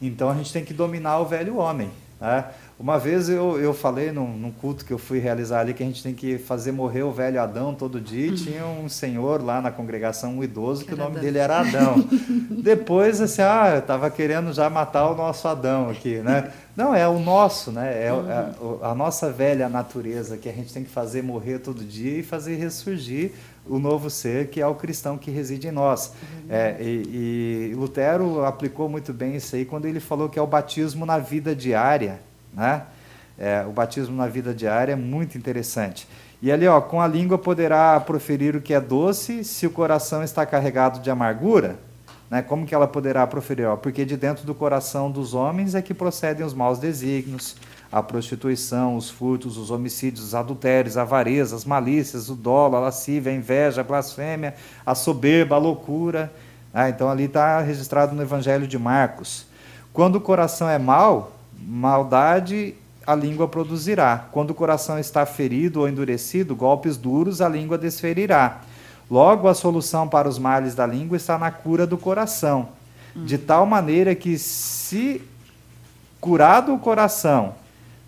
Então a gente tem que dominar o velho homem. Né? Uma vez eu, eu falei num, num, culto que eu fui realizar ali que a gente tem que fazer morrer o velho Adão todo dia. E tinha um senhor lá na congregação, um idoso, que o nome dele era Adão. Depois, assim, ah, eu estava querendo já matar o nosso Adão aqui, né? Não, é o nosso, né? É, é uhum. a, a, nossa velha natureza que a gente tem que fazer morrer todo dia e fazer ressurgir o novo ser que é o cristão que reside em nós. Uhum. É, e, e Lutero aplicou muito bem isso aí quando ele falou que é o batismo na vida diária né? É, o batismo na vida diária é muito interessante. E ali, ó, com a língua poderá proferir o que é doce se o coração está carregado de amargura. Né? Como que ela poderá proferir? Ó, porque de dentro do coração dos homens é que procedem os maus desígnios, a prostituição, os furtos, os homicídios, os adultérios, a avareza, as malícias, o dolo, a lascívia, a inveja, a blasfêmia, a soberba, a loucura. Ah, então ali está registrado no Evangelho de Marcos. Quando o coração é mau, Maldade a língua produzirá. Quando o coração está ferido ou endurecido, golpes duros a língua desferirá. Logo, a solução para os males da língua está na cura do coração, de tal maneira que, se curado o coração,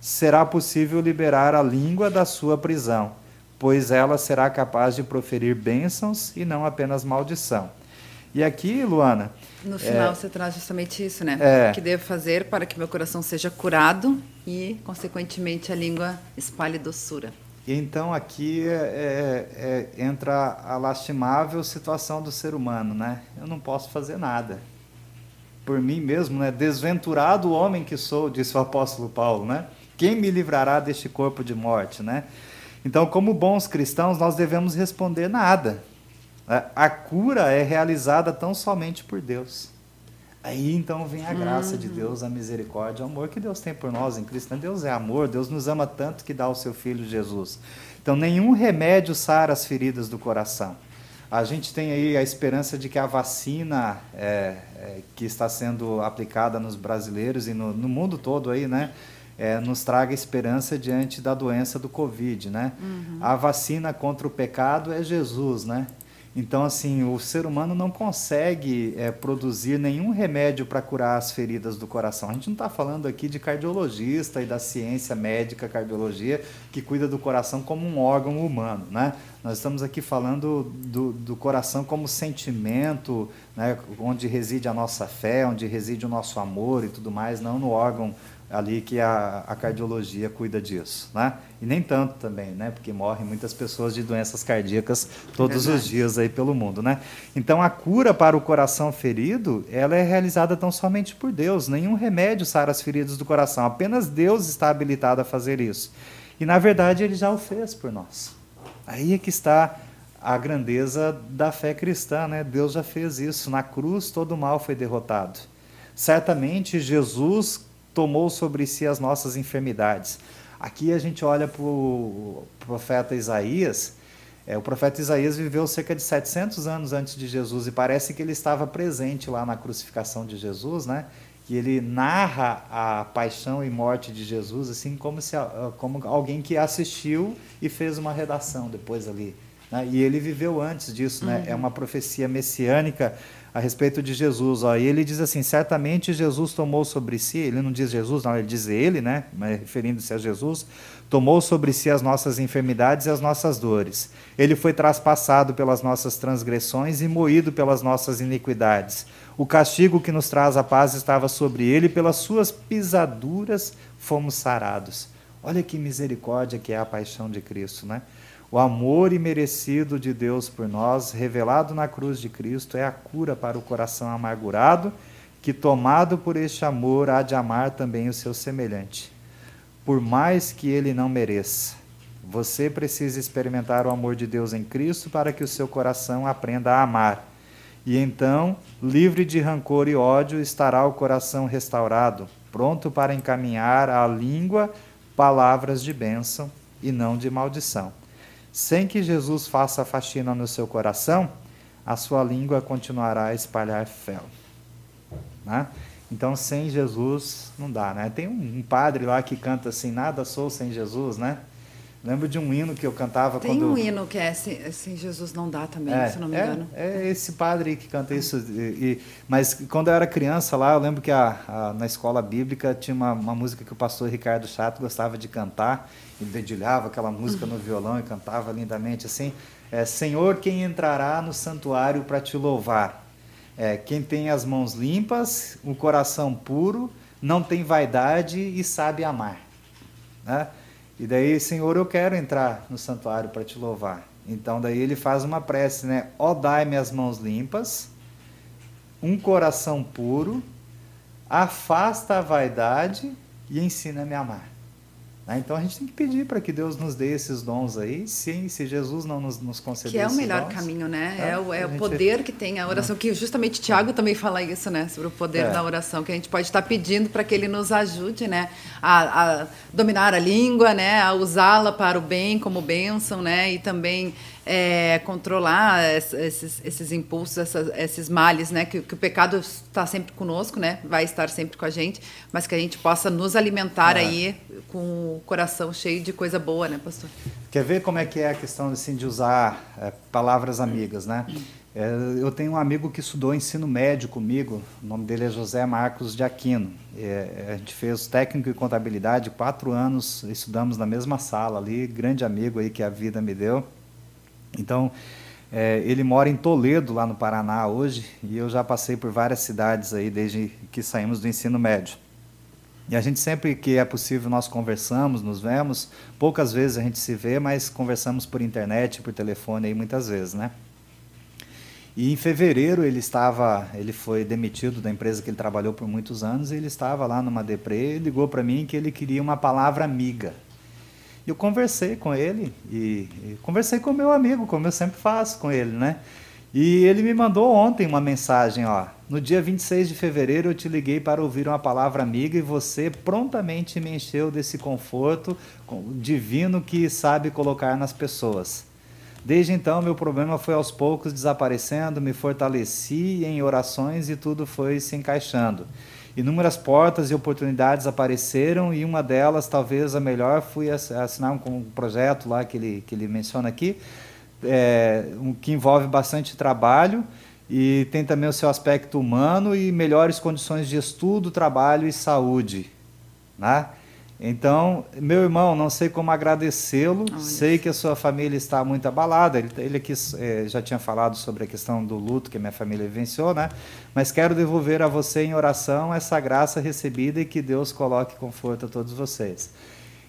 será possível liberar a língua da sua prisão, pois ela será capaz de proferir bênçãos e não apenas maldição. E aqui, Luana, no final é, você traz justamente isso, né? É, o que devo fazer para que meu coração seja curado e, consequentemente, a língua espalhe doçura. Então aqui é, é, é, entra a lastimável situação do ser humano, né? Eu não posso fazer nada por mim mesmo, né? Desventurado o homem que sou, disse o apóstolo Paulo, né? Quem me livrará deste corpo de morte, né? Então, como bons cristãos, nós devemos responder nada. A cura é realizada tão somente por Deus. Aí então vem a graça uhum. de Deus, a misericórdia, o amor que Deus tem por nós em Cristo. Deus é amor, Deus nos ama tanto que dá o seu Filho Jesus. Então nenhum remédio sara as feridas do coração. A gente tem aí a esperança de que a vacina é, é, que está sendo aplicada nos brasileiros e no, no mundo todo aí, né? É, nos traga esperança diante da doença do Covid, né? Uhum. A vacina contra o pecado é Jesus, né? Então, assim, o ser humano não consegue é, produzir nenhum remédio para curar as feridas do coração. A gente não está falando aqui de cardiologista e da ciência médica, cardiologia, que cuida do coração como um órgão humano, né? Nós estamos aqui falando do, do coração como sentimento, né? onde reside a nossa fé, onde reside o nosso amor e tudo mais, não no órgão ali que a, a cardiologia cuida disso, né? E nem tanto também, né? Porque morrem muitas pessoas de doenças cardíacas todos os dias aí pelo mundo, né? Então a cura para o coração ferido, ela é realizada tão somente por Deus. Nenhum remédio sara as feridas do coração. Apenas Deus está habilitado a fazer isso. E na verdade ele já o fez por nós. Aí é que está a grandeza da fé cristã, né? Deus já fez isso. Na cruz todo o mal foi derrotado. Certamente Jesus tomou sobre si as nossas enfermidades. Aqui a gente olha para o profeta Isaías. É, o profeta Isaías viveu cerca de 700 anos antes de Jesus e parece que ele estava presente lá na crucificação de Jesus, né? Que ele narra a paixão e morte de Jesus assim como se como alguém que assistiu e fez uma redação depois ali. Né? E ele viveu antes disso, né? É uhum. É uma profecia messiânica a respeito de Jesus. Ó, e ele diz assim: certamente Jesus tomou sobre si, ele não diz Jesus, não, ele diz ele, né? Mas referindo-se a Jesus, tomou sobre si as nossas enfermidades e as nossas dores. Ele foi traspassado pelas nossas transgressões e moído pelas nossas iniquidades. O castigo que nos traz a paz estava sobre ele, pelas suas pisaduras fomos sarados. Olha que misericórdia que é a paixão de Cristo, né? O amor imerecido de Deus por nós, revelado na cruz de Cristo, é a cura para o coração amargurado, que, tomado por este amor, há de amar também o seu semelhante. Por mais que ele não mereça, você precisa experimentar o amor de Deus em Cristo para que o seu coração aprenda a amar. E então, livre de rancor e ódio, estará o coração restaurado, pronto para encaminhar à língua palavras de bênção e não de maldição. Sem que Jesus faça faxina no seu coração, a sua língua continuará a espalhar fel. Né? Então, sem Jesus não dá, né? Tem um padre lá que canta assim, nada sou sem Jesus, né? Lembro de um hino que eu cantava Tem quando... um hino que é Sem, sem Jesus não dá também, é, se não me é, engano. É esse padre que canta isso. E, e, mas quando eu era criança lá, eu lembro que a, a, na escola bíblica tinha uma, uma, música que o pastor Ricardo Chato gostava de cantar. Ele dedilhava aquela música no violão e cantava lindamente assim. É, Senhor, quem entrará no santuário para te louvar? É, quem tem as mãos limpas, o coração puro, não tem vaidade e sabe amar. Né? E daí, Senhor, eu quero entrar no santuário para te louvar. Então daí ele faz uma prece, né? Ó dai-me as mãos limpas, um coração puro, afasta a vaidade e ensina-me a amar. Né? Então a gente tem que pedir para que Deus nos dê esses dons aí, sim, se Jesus não nos, nos conceder Que é o melhor dons, caminho, né? É, é o, é o poder que tem a oração, que justamente Tiago também fala isso, né? Sobre o poder é. da oração, que a gente pode estar pedindo para que ele nos ajude, né? A, a dominar a língua, né? A usá-la para o bem, como bênção, né? E também é, controlar esses, esses impulsos, essas, esses males, né? Que, que, o pecado está sempre conosco, né? Vai estar sempre com a gente, mas que a gente possa nos alimentar é. aí com o coração cheio de coisa boa, né, pastor? Quer ver como é que é a questão assim, de usar é, palavras amigas, né? É, eu tenho um amigo que estudou ensino médio comigo, o nome dele é José Marcos de Aquino. É, a gente fez técnico em contabilidade, quatro anos estudamos na mesma sala ali, grande amigo aí que a vida me deu. Então, é, ele mora em Toledo, lá no Paraná, hoje, e eu já passei por várias cidades aí desde que saímos do ensino médio. E a gente sempre que é possível nós conversamos, nos vemos. Poucas vezes a gente se vê, mas conversamos por internet, por telefone aí muitas vezes, né? E em fevereiro ele estava, ele foi demitido da empresa que ele trabalhou por muitos anos. E ele estava lá numa deprê, ligou para mim que ele queria uma palavra amiga. Eu conversei com ele e, e conversei com meu amigo, como eu sempre faço com ele, né? E ele me mandou ontem uma mensagem, ó. No dia 26 de fevereiro eu te liguei para ouvir uma palavra amiga e você prontamente me encheu desse conforto divino que sabe colocar nas pessoas. Desde então meu problema foi aos poucos desaparecendo, me fortaleci em orações e tudo foi se encaixando. Inúmeras portas e oportunidades apareceram e uma delas, talvez a melhor, fui assinar um, um projeto lá que ele, que ele menciona aqui, é, um, que envolve bastante trabalho e tem também o seu aspecto humano e melhores condições de estudo, trabalho e saúde. Né? Então, meu irmão, não sei como agradecê-lo. Sei que a sua família está muito abalada. Ele, ele aqui é, já tinha falado sobre a questão do luto que a minha família vivenciou, né? Mas quero devolver a você em oração essa graça recebida e que Deus coloque conforto a todos vocês.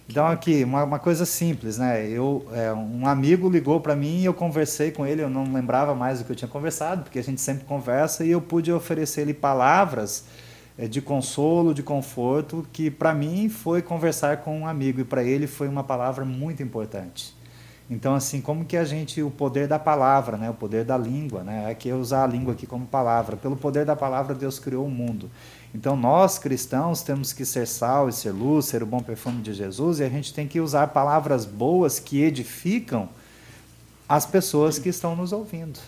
Então, aqui, uma, uma coisa simples, né? Eu, é, um amigo ligou para mim e eu conversei com ele. Eu não lembrava mais do que eu tinha conversado, porque a gente sempre conversa, e eu pude oferecer-lhe palavras de consolo, de conforto, que para mim foi conversar com um amigo e para ele foi uma palavra muito importante. Então, assim, como que a gente, o poder da palavra, né, o poder da língua, né, é que eu usar a língua aqui como palavra. Pelo poder da palavra, Deus criou o mundo. Então, nós cristãos temos que ser sal e ser luz, ser o bom perfume de Jesus, e a gente tem que usar palavras boas que edificam as pessoas que estão nos ouvindo.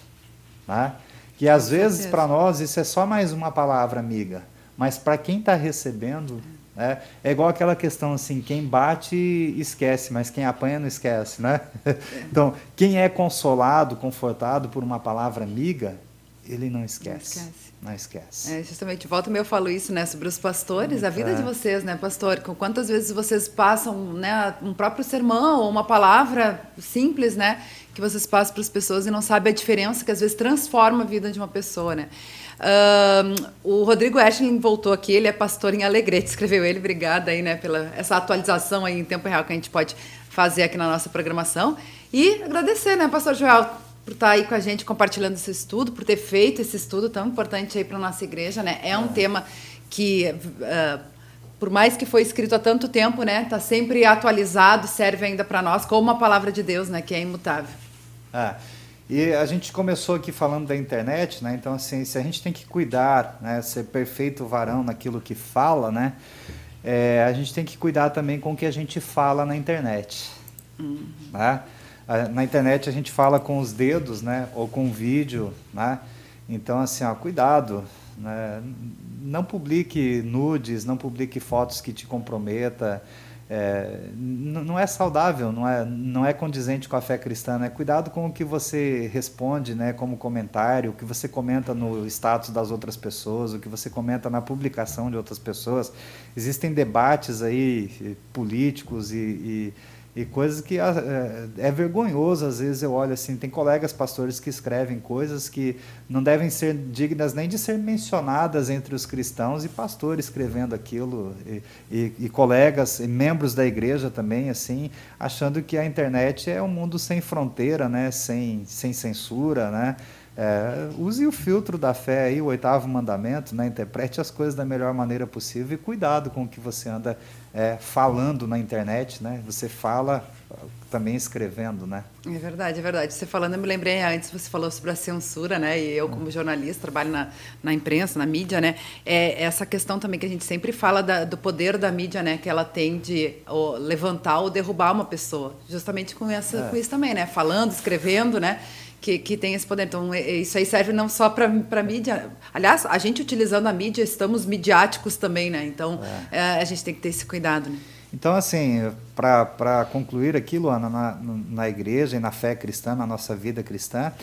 Né? Que às vezes para nós isso é só mais uma palavra amiga mas para quem está recebendo, né, é igual aquela questão assim, quem bate esquece, mas quem apanha não esquece, né? Então, quem é consolado, confortado por uma palavra amiga, ele não esquece. Não esquece. Não esquece. É, justamente, volta eu falo isso, né, sobre os pastores, a vida é. de vocês, né, pastor? Quantas vezes vocês passam, né, um próprio sermão ou uma palavra simples, né, que vocês passam para as pessoas e não sabem a diferença que às vezes transforma a vida de uma pessoa, né? O Rodrigo Ashling voltou aqui, ele é pastor em Alegrete, escreveu ele, obrigada aí, né, pela essa atualização aí em tempo real que a gente pode fazer aqui na nossa programação. E agradecer, né, pastor Joel, por estar aí com a gente compartilhando esse estudo, por ter feito esse estudo tão importante aí para a nossa igreja, né? É um é. tema que, uh, por mais que foi escrito há tanto tempo, né, está sempre atualizado, serve ainda para nós como uma palavra de Deus, né, que é imutável. É. E a gente começou aqui falando da internet, né? Então, assim, se a gente tem que cuidar, né? Ser perfeito varão naquilo que fala, né? É, a gente tem que cuidar também com o que a gente fala na internet. Uhum. Né? Na internet a gente fala com os dedos, né? Ou com vídeo, né? Então, assim, ó, cuidado. Né? Não publique nudes, não publique fotos que te comprometa. É, não é saudável, não é, não é condizente com a fé cristã. Né? Cuidado com o que você responde né, como comentário, o que você comenta no status das outras pessoas, o que você comenta na publicação de outras pessoas. Existem debates aí eh, políticos e, e e coisas que ah, é, é, vergonhoso, às vezes eu olho assim, tem colegas pastores que escrevem coisas que não devem ser dignas nem de ser mencionadas entre os cristãos e pastores escrevendo aquilo, e, e, e colegas, e membros da igreja também, assim, achando que a internet é um mundo sem fronteira, né, sem, sem censura, né, é, use o filtro da fé aí, o oitavo mandamento, né? interprete as coisas da melhor maneira possível e cuidado com o que você anda é, falando na internet, né? Você fala também escrevendo, né? É verdade, é verdade. Você falando, eu me lembrei antes, você falou sobre a censura, né? E eu, como jornalista, trabalho na, na imprensa, na mídia, né? É essa questão também que a gente sempre fala da, do poder da mídia, né? Que ela tem de ou, levantar ou derrubar uma pessoa. Justamente com, essa, é. com isso também, né? Falando, escrevendo, né? Que, que tem esse poder. Então, isso aí serve não só para mídia. Aliás, a gente utilizando a mídia, estamos midiáticos também, né? Então, é. É, a gente tem que ter esse cuidado, né? Então, assim, para concluir aqui, Luana, na, na igreja e na fé cristã, na nossa vida cristã,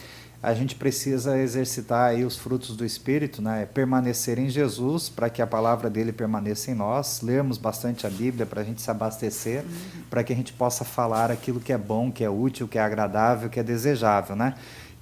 a gente precisa exercitar aí os frutos do Espírito, né? permanecer em Jesus para que a palavra dele permaneça em nós, lermos bastante a Bíblia para a gente se abastecer, uhum. para que a gente possa falar aquilo que é bom, que é útil, que é agradável, que é desejável, né?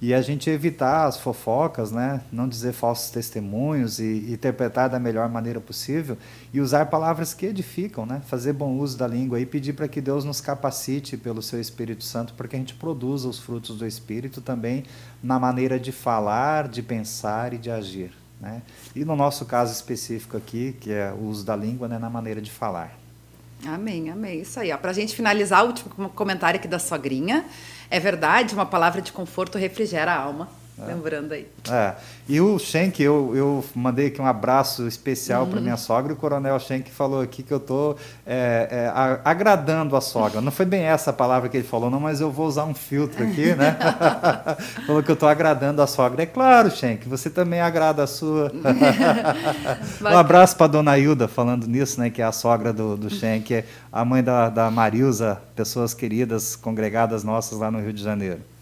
E a gente evitar as fofocas, né? não dizer falsos testemunhos e, interpretar da melhor maneira possível e usar palavras que edificam, né? fazer bom uso da língua e pedir para que Deus nos capacite pelo seu Espírito Santo para que a gente produza os frutos do Espírito também na maneira de falar, de pensar e de agir. Né? E no nosso caso específico aqui, que é o uso da língua, né? na maneira de falar. Amém, amém. Isso aí. Para a gente finalizar, o último comentário aqui da sogrinha. É verdade, uma palavra de conforto refrigera a alma. É. Lembrando aí. É. E o Schenck, eu, eu mandei aqui um abraço especial uhum. para minha sogra. E o Coronel Schenck falou aqui que eu estou é, é, agradando a sogra. Não foi bem essa a palavra que ele falou, não, mas eu vou usar um filtro aqui, né? falou que eu estou agradando a sogra. É claro, Schenck, você também agrada a sua. um abraço para dona Hilda, falando nisso, né? Que é a sogra do, do Schenck, a mãe da, da Marilza, pessoas queridas, congregadas nossas lá no Rio de Janeiro.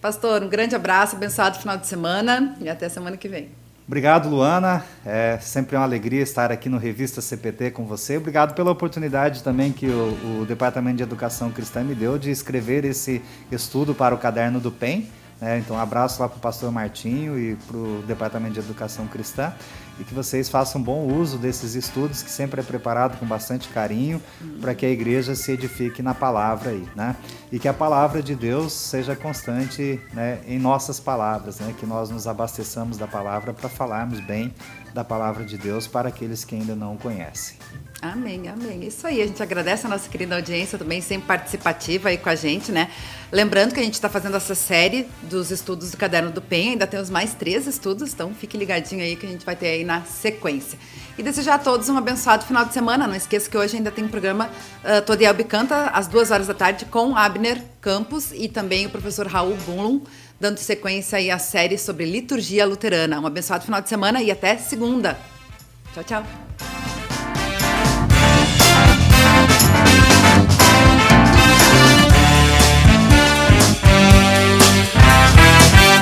Pastor, um grande abraço, abençoado final de semana e até semana que vem. Obrigado, Luana. É sempre uma alegria estar aqui no Revista CPT com você. Obrigado pela oportunidade também que o, o Departamento de Educação Cristã me deu de escrever esse estudo para o caderno do PEN. É, então, um abraço lá para o pastor Martinho e para o Departamento de Educação Cristã e que vocês façam bom uso desses estudos, que sempre é preparado com bastante carinho, para que a igreja se edifique na palavra aí, né? E que a palavra de Deus seja constante né, em nossas palavras, né? Que nós nos abasteçamos da palavra para falarmos bem da palavra de Deus para aqueles que ainda não o conhecem. Amém, amém. Isso aí, a gente agradece a nossa querida audiência também, sempre participativa aí com a gente, né? Lembrando que a gente está fazendo essa série dos estudos do Caderno do PEN, ainda temos mais três estudos, então fique ligadinho aí que a gente vai ter aí na sequência. E desejar a todos um abençoado final de semana. Não esqueça que hoje ainda tem um programa uh, Todiel Bicanta, às duas horas da tarde, com Abner Campos e também o professor Raul Bunlum, dando sequência aí à série sobre liturgia luterana. Um abençoado final de semana e até segunda. Tchau, tchau.